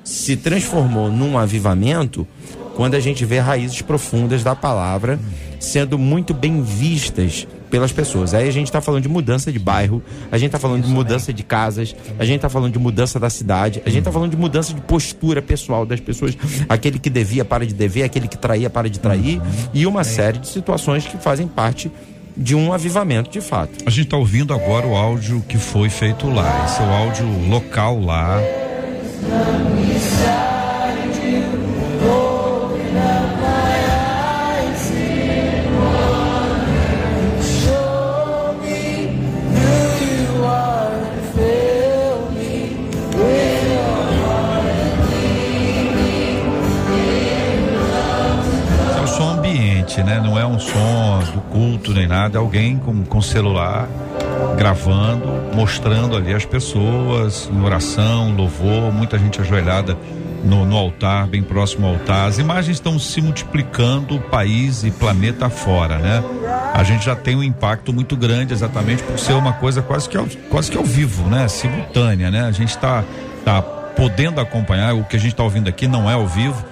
se transformou num avivamento quando a gente vê raízes profundas da palavra sendo muito bem vistas pelas pessoas. Aí a gente está falando de mudança de bairro, a gente está falando de mudança de casas, a gente está falando de mudança da cidade, a gente está falando de mudança de postura pessoal das pessoas. Aquele que devia para de dever, aquele que traía para de trair, e uma série de situações que fazem parte de um avivamento de fato. A gente está ouvindo agora o áudio que foi feito lá. Esse é o áudio local lá. Né? Não é um som do culto nem nada, é alguém com, com celular gravando, mostrando ali as pessoas em oração, louvor, muita gente ajoelhada no, no, altar, bem próximo ao altar. As imagens estão se multiplicando país e planeta fora, né? A gente já tem um impacto muito grande exatamente por ser uma coisa quase que ao, quase que ao vivo, né? Simultânea, né? A gente está tá podendo acompanhar o que a gente está ouvindo aqui não é ao vivo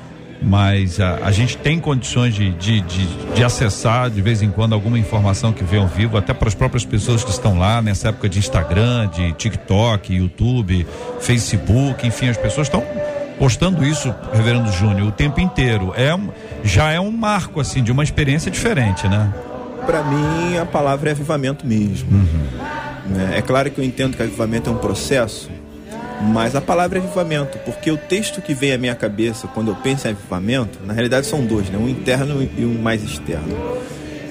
mas a, a gente tem condições de, de, de, de, acessar de vez em quando alguma informação que vem ao vivo, até para as próprias pessoas que estão lá nessa época de Instagram, de TikTok, YouTube, Facebook, enfim, as pessoas estão postando isso, Reverendo Júnior, o tempo inteiro. É já é um marco assim de uma experiência diferente, né? Para mim, a palavra é avivamento mesmo. Uhum. É, é claro que eu entendo que avivamento é um processo, mas a palavra é avivamento, porque o texto que vem à minha cabeça quando eu penso em avivamento, na realidade são dois, né? um interno e um mais externo.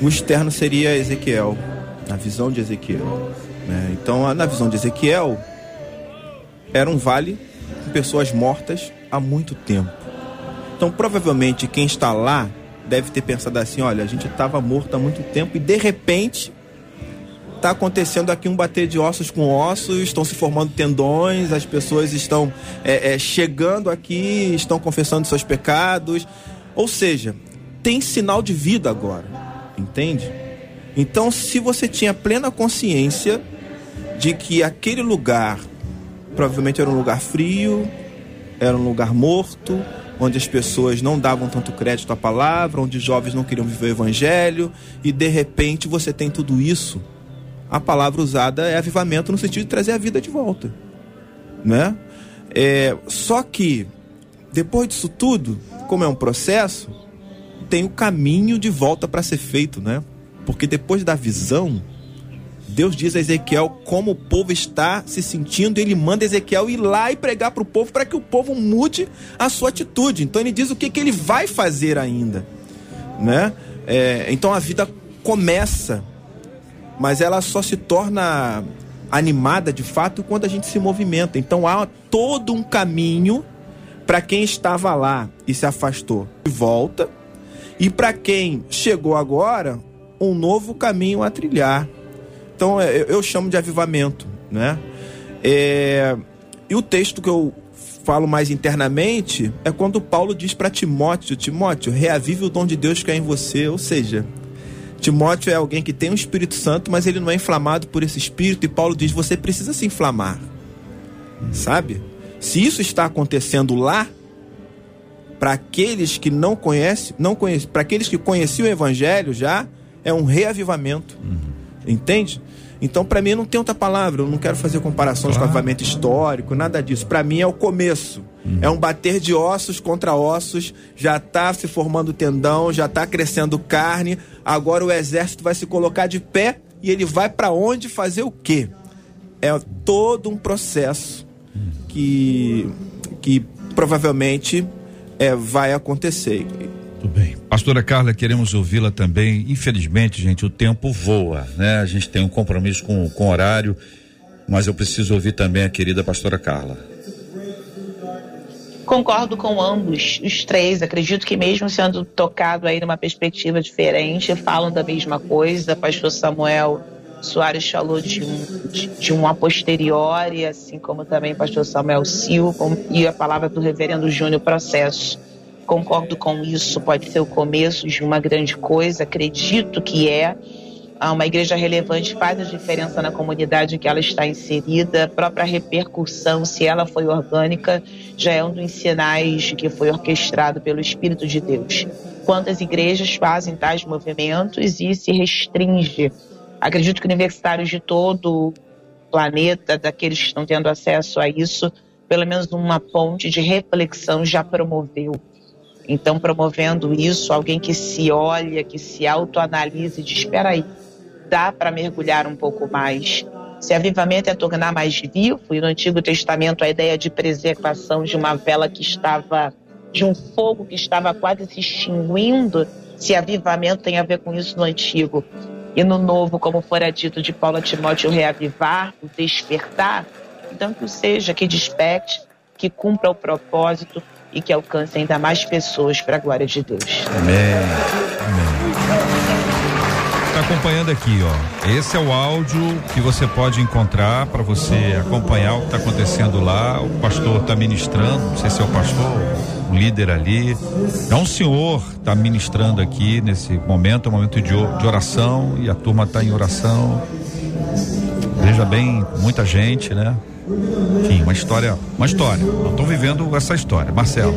O externo seria Ezequiel, a visão de Ezequiel. Né? Então, na visão de Ezequiel, era um vale com pessoas mortas há muito tempo. Então, provavelmente, quem está lá deve ter pensado assim: olha, a gente estava morto há muito tempo e de repente está acontecendo aqui um bater de ossos com ossos, estão se formando tendões, as pessoas estão é, é, chegando aqui, estão confessando seus pecados. Ou seja, tem sinal de vida agora, entende? Então, se você tinha plena consciência de que aquele lugar provavelmente era um lugar frio, era um lugar morto, onde as pessoas não davam tanto crédito à palavra, onde jovens não queriam viver o evangelho, e de repente você tem tudo isso a palavra usada é avivamento no sentido de trazer a vida de volta, né? É, só que depois disso tudo, como é um processo, tem o caminho de volta para ser feito, né? Porque depois da visão, Deus diz a Ezequiel como o povo está se sentindo, ele manda Ezequiel ir lá e pregar para o povo para que o povo mude a sua atitude. Então ele diz o que, que ele vai fazer ainda, né? É, então a vida começa mas ela só se torna animada de fato quando a gente se movimenta. Então há todo um caminho para quem estava lá e se afastou de volta, e para quem chegou agora, um novo caminho a trilhar. Então é, eu, eu chamo de avivamento, né? É, e o texto que eu falo mais internamente é quando Paulo diz para Timóteo: Timóteo, reavive o dom de Deus que é em você. Ou seja, Timóteo é alguém que tem o um Espírito Santo, mas ele não é inflamado por esse Espírito, e Paulo diz: você precisa se inflamar. Sabe? Se isso está acontecendo lá, para aqueles que não conhecem, não conhecem, para aqueles que conheciam o Evangelho já, é um reavivamento. Uhum. Entende? Então, para mim, não tem outra palavra. Eu não quero fazer comparações claro. com avivamento histórico, nada disso. Para mim, é o começo. É um bater de ossos contra ossos. Já está se formando tendão, já está crescendo carne. Agora o exército vai se colocar de pé e ele vai para onde fazer o quê? É todo um processo que, que provavelmente é, vai acontecer. Muito bem. Pastora Carla, queremos ouvi-la também. Infelizmente, gente, o tempo voa, né? A gente tem um compromisso com, com o horário, mas eu preciso ouvir também a querida pastora Carla. Concordo com ambos, os três. Acredito que mesmo sendo tocado aí numa perspectiva diferente, falam da mesma coisa. Pastor Samuel Soares falou de um, de, de um a posteriori, assim como também pastor Samuel Silva e a palavra do reverendo Júnior Processo concordo com isso, pode ser o começo de uma grande coisa, acredito que é. Uma igreja relevante faz a diferença na comunidade em que ela está inserida, a própria repercussão, se ela foi orgânica, já é um dos sinais que foi orquestrado pelo Espírito de Deus. Quantas igrejas fazem tais movimentos e se restringe Acredito que universitários de todo o planeta, daqueles que estão tendo acesso a isso, pelo menos uma ponte de reflexão já promoveu. Então, promovendo isso, alguém que se olha, que se autoanalise e diz: espera aí, dá para mergulhar um pouco mais. Se avivamento é tornar mais vivo, e no Antigo Testamento a ideia de preservação de uma vela que estava, de um fogo que estava quase se extinguindo, se avivamento tem a ver com isso no Antigo. E no Novo, como fora dito de Paulo Timóteo, reavivar, o despertar. Então, que seja, que desperte, que cumpra o propósito e que alcance ainda mais pessoas para a glória de Deus. Amém. Amém. Acompanhando aqui, ó. Esse é o áudio que você pode encontrar para você acompanhar o que está acontecendo lá. O pastor está ministrando, não sei se é o pastor, o líder ali. É um senhor está ministrando aqui nesse momento, é um momento de, de oração e a turma está em oração. Veja bem, muita gente, né? Enfim, uma história, uma história. Não estou vivendo essa história. Marcela.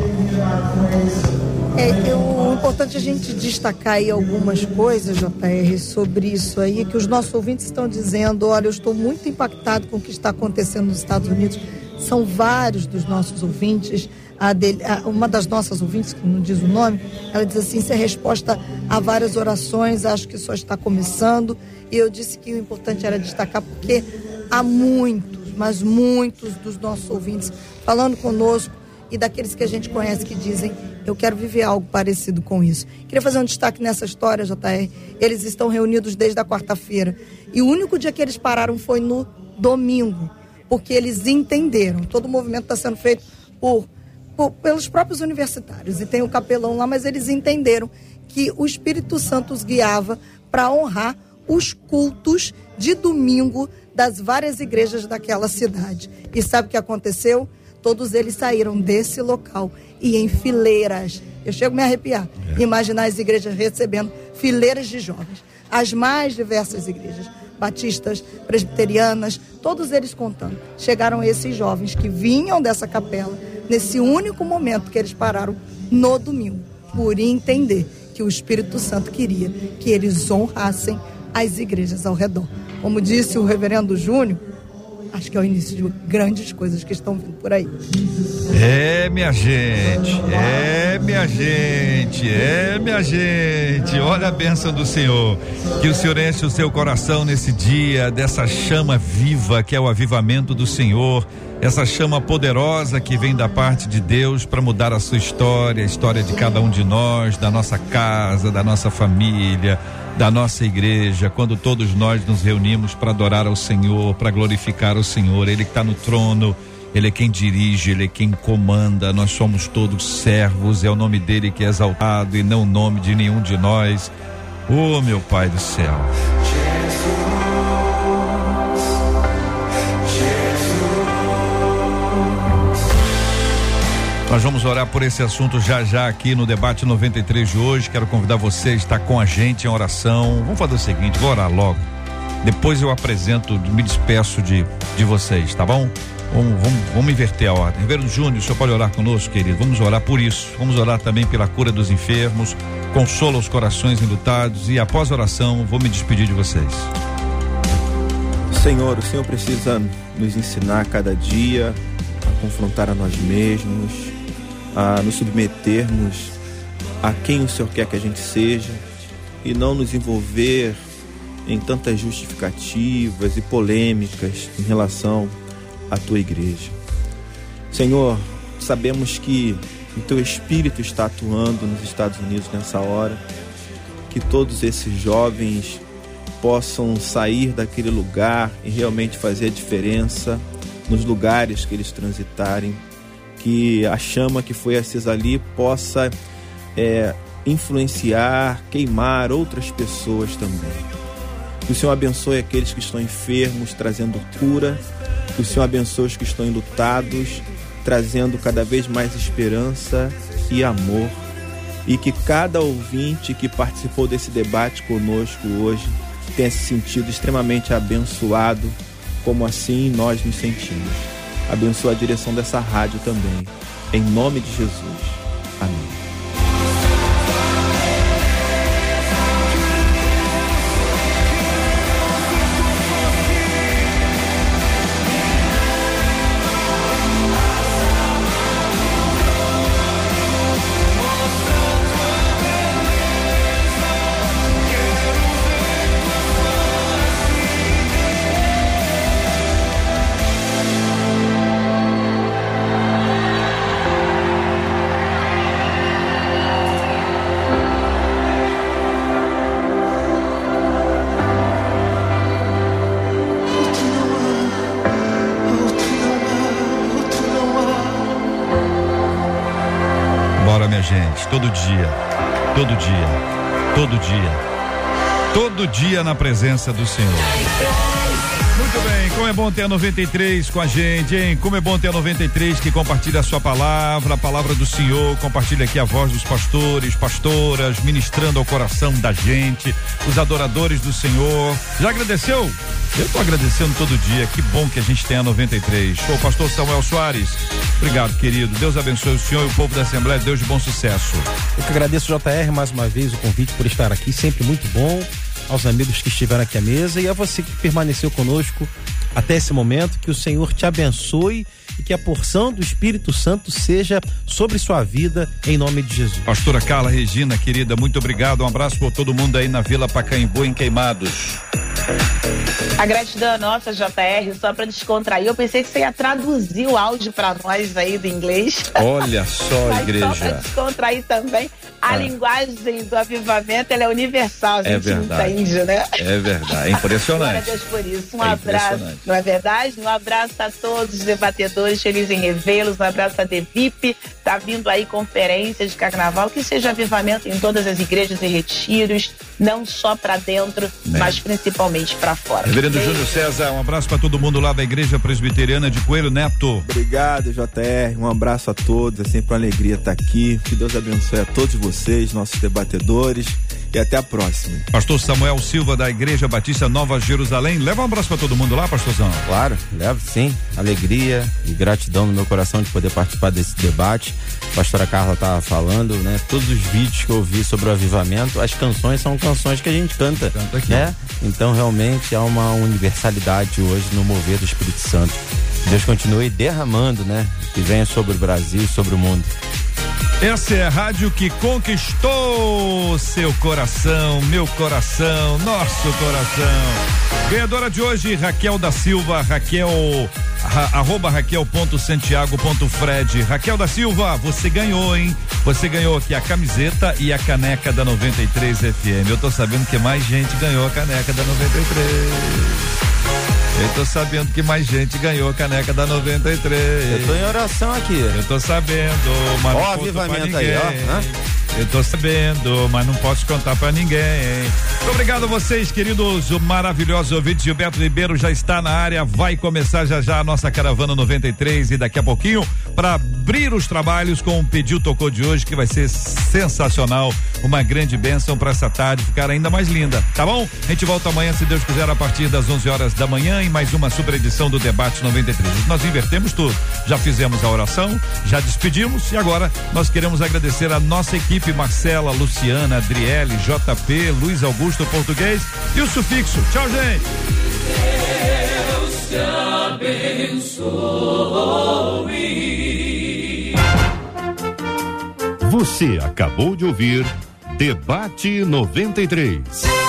É, o importante a gente destacar aí algumas coisas, JR, sobre isso aí, que os nossos ouvintes estão dizendo, olha, eu estou muito impactado com o que está acontecendo nos Estados Unidos. São vários dos nossos ouvintes. A dele, a, uma das nossas ouvintes, que não diz o nome, ela diz assim: isso é resposta a várias orações, acho que só está começando. E eu disse que o importante era destacar, porque há muito mas muitos dos nossos ouvintes falando conosco e daqueles que a gente conhece que dizem eu quero viver algo parecido com isso. Queria fazer um destaque nessa história, JR. Eles estão reunidos desde a quarta-feira. E o único dia que eles pararam foi no domingo, porque eles entenderam. Todo o movimento está sendo feito por, por, pelos próprios universitários. E tem o capelão lá, mas eles entenderam que o Espírito Santo os guiava para honrar os cultos de domingo das várias igrejas daquela cidade. E sabe o que aconteceu? Todos eles saíram desse local e em fileiras. Eu chego a me arrepiar. É. Imaginar as igrejas recebendo fileiras de jovens. As mais diversas igrejas. Batistas, presbiterianas, todos eles contando. Chegaram esses jovens que vinham dessa capela nesse único momento que eles pararam no domingo, por entender que o Espírito Santo queria que eles honrassem as igrejas ao redor. Como disse o reverendo Júnior, acho que é o início de grandes coisas que estão vindo por aí. É, minha gente, é, minha gente, é, minha gente. Olha a bênção do Senhor. Que o Senhor enche o seu coração nesse dia, dessa chama viva que é o avivamento do Senhor. Essa chama poderosa que vem da parte de Deus para mudar a sua história, a história de cada um de nós, da nossa casa, da nossa família da nossa igreja, quando todos nós nos reunimos para adorar ao Senhor, para glorificar o Senhor, Ele está no trono, Ele é quem dirige, Ele é quem comanda, nós somos todos servos, é o nome dele que é exaltado e não o nome de nenhum de nós. Oh, meu Pai do céu. Nós vamos orar por esse assunto já já aqui no debate 93 de hoje. Quero convidar você a estar com a gente em oração. Vamos fazer o seguinte, vou orar logo. Depois eu apresento, me despeço de, de vocês, tá bom? Vamos, vamos, vamos inverter a ordem. Reverendo Júnior, o senhor pode orar conosco, querido? Vamos orar por isso. Vamos orar também pela cura dos enfermos. Consola os corações enlutados. E após a oração, vou me despedir de vocês. Senhor, o Senhor precisa nos ensinar cada dia a confrontar a nós mesmos, a nos submetermos a quem o Senhor quer que a gente seja e não nos envolver em tantas justificativas e polêmicas em relação à tua igreja. Senhor, sabemos que o teu espírito está atuando nos Estados Unidos nessa hora, que todos esses jovens possam sair daquele lugar e realmente fazer a diferença nos lugares que eles transitarem que a chama que foi acesa ali possa é, influenciar, queimar outras pessoas também. Que o Senhor abençoe aqueles que estão enfermos, trazendo cura. Que o Senhor abençoe os que estão enlutados, trazendo cada vez mais esperança e amor. E que cada ouvinte que participou desse debate conosco hoje tenha se sentido extremamente abençoado, como assim nós nos sentimos. Abençoa a direção dessa rádio também. Em nome de Jesus. Amém. Todo dia. Todo dia. Todo dia. Todo dia na presença do Senhor. Muito bem, como é bom ter a 93 com a gente, hein? Como é bom ter a 93 que compartilha a sua palavra, a palavra do Senhor, compartilha aqui a voz dos pastores, pastoras, ministrando ao coração da gente, os adoradores do Senhor. Já agradeceu? Eu estou agradecendo todo dia. Que bom que a gente tem a 93. Sou o pastor Samuel Soares. Obrigado, querido. Deus abençoe o senhor e o povo da Assembleia. Deus de bom sucesso. Eu que agradeço, JR, mais uma vez o convite por estar aqui. Sempre muito bom aos amigos que estiveram aqui à mesa e a você que permaneceu conosco até esse momento. Que o Senhor te abençoe e que a porção do Espírito Santo seja sobre sua vida, em nome de Jesus. Pastora Carla Regina, querida, muito obrigado. Um abraço por todo mundo aí na Vila Pacaembu, em Queimados. A gratidão é nossa, JR, só para descontrair. Eu pensei que você ia traduzir o áudio para nós aí do inglês. Olha só, [laughs] Mas igreja. Só para descontrair também. A É. linguagem do avivamento ela é universal, a É gente verdade. entende, né? É verdade, é Glória a impressionante. Deus por isso. Um É abraço, impressionante. não é verdade? Um abraço a todos os debatedores, feliz em revê-los. Um abraço a Devip, tá vindo aí conferência de carnaval, que seja avivamento em todas as igrejas e retiros, não só para dentro, Né. mas principalmente para fora. Reverendo. Júnior César, um abraço para todo mundo lá da Igreja Presbiteriana de Coelho Neto. Obrigado, JR. Um abraço a todos. É sempre uma alegria estar aqui. Que Deus abençoe a todos vocês, nossos debatedores. E até a próxima. Pastor Samuel Silva da Igreja Batista Nova Jerusalém. Leva um abraço para todo mundo lá, pastorzão. Claro, levo sim. Alegria e gratidão no meu coração de poder participar desse debate. A pastora Carla estava falando, né? Todos os vídeos que eu vi sobre o avivamento, as canções são canções que a gente canta, Canta aqui. né? Então realmente há uma universalidade hoje no mover do Espírito Santo. Deus continue derramando, né? Que venha sobre o Brasil e sobre o mundo. Essa é a rádio que conquistou seu coração, meu coração, nosso coração. Ganhadora de hoje, Raquel da Silva, Raquel, ra, arroba raquel.santiago.fred. Raquel da Silva, você ganhou, hein? Você ganhou aqui a camiseta e a caneca da 93 FM. Eu tô sabendo que mais gente ganhou a caneca da 93. Eu tô sabendo que mais gente ganhou a caneca da 93. Eu tô em oração aqui. Eu tô sabendo, mas Ó, não avivamento aí, ó, hã? Eu tô sabendo, mas não posso contar pra ninguém. Muito obrigado a vocês, queridos maravilhosos ouvintes. Gilberto Ribeiro já está na área. Vai começar já já a nossa caravana 93 e daqui a pouquinho para abrir os trabalhos com o Pediu Tocou de hoje, que vai ser sensacional. Uma grande bênção para essa tarde ficar ainda mais linda, tá bom? A gente volta amanhã, se Deus quiser, a partir das 11 horas da manhã em mais uma super edição do Debate 93. Nós invertemos tudo. Já fizemos a oração, já despedimos e agora nós queremos agradecer a nossa equipe Marcela, Luciana, Adriele, JP, Luiz Augusto Português e o sufixo. Tchau, gente. Você acabou de ouvir Debate 93.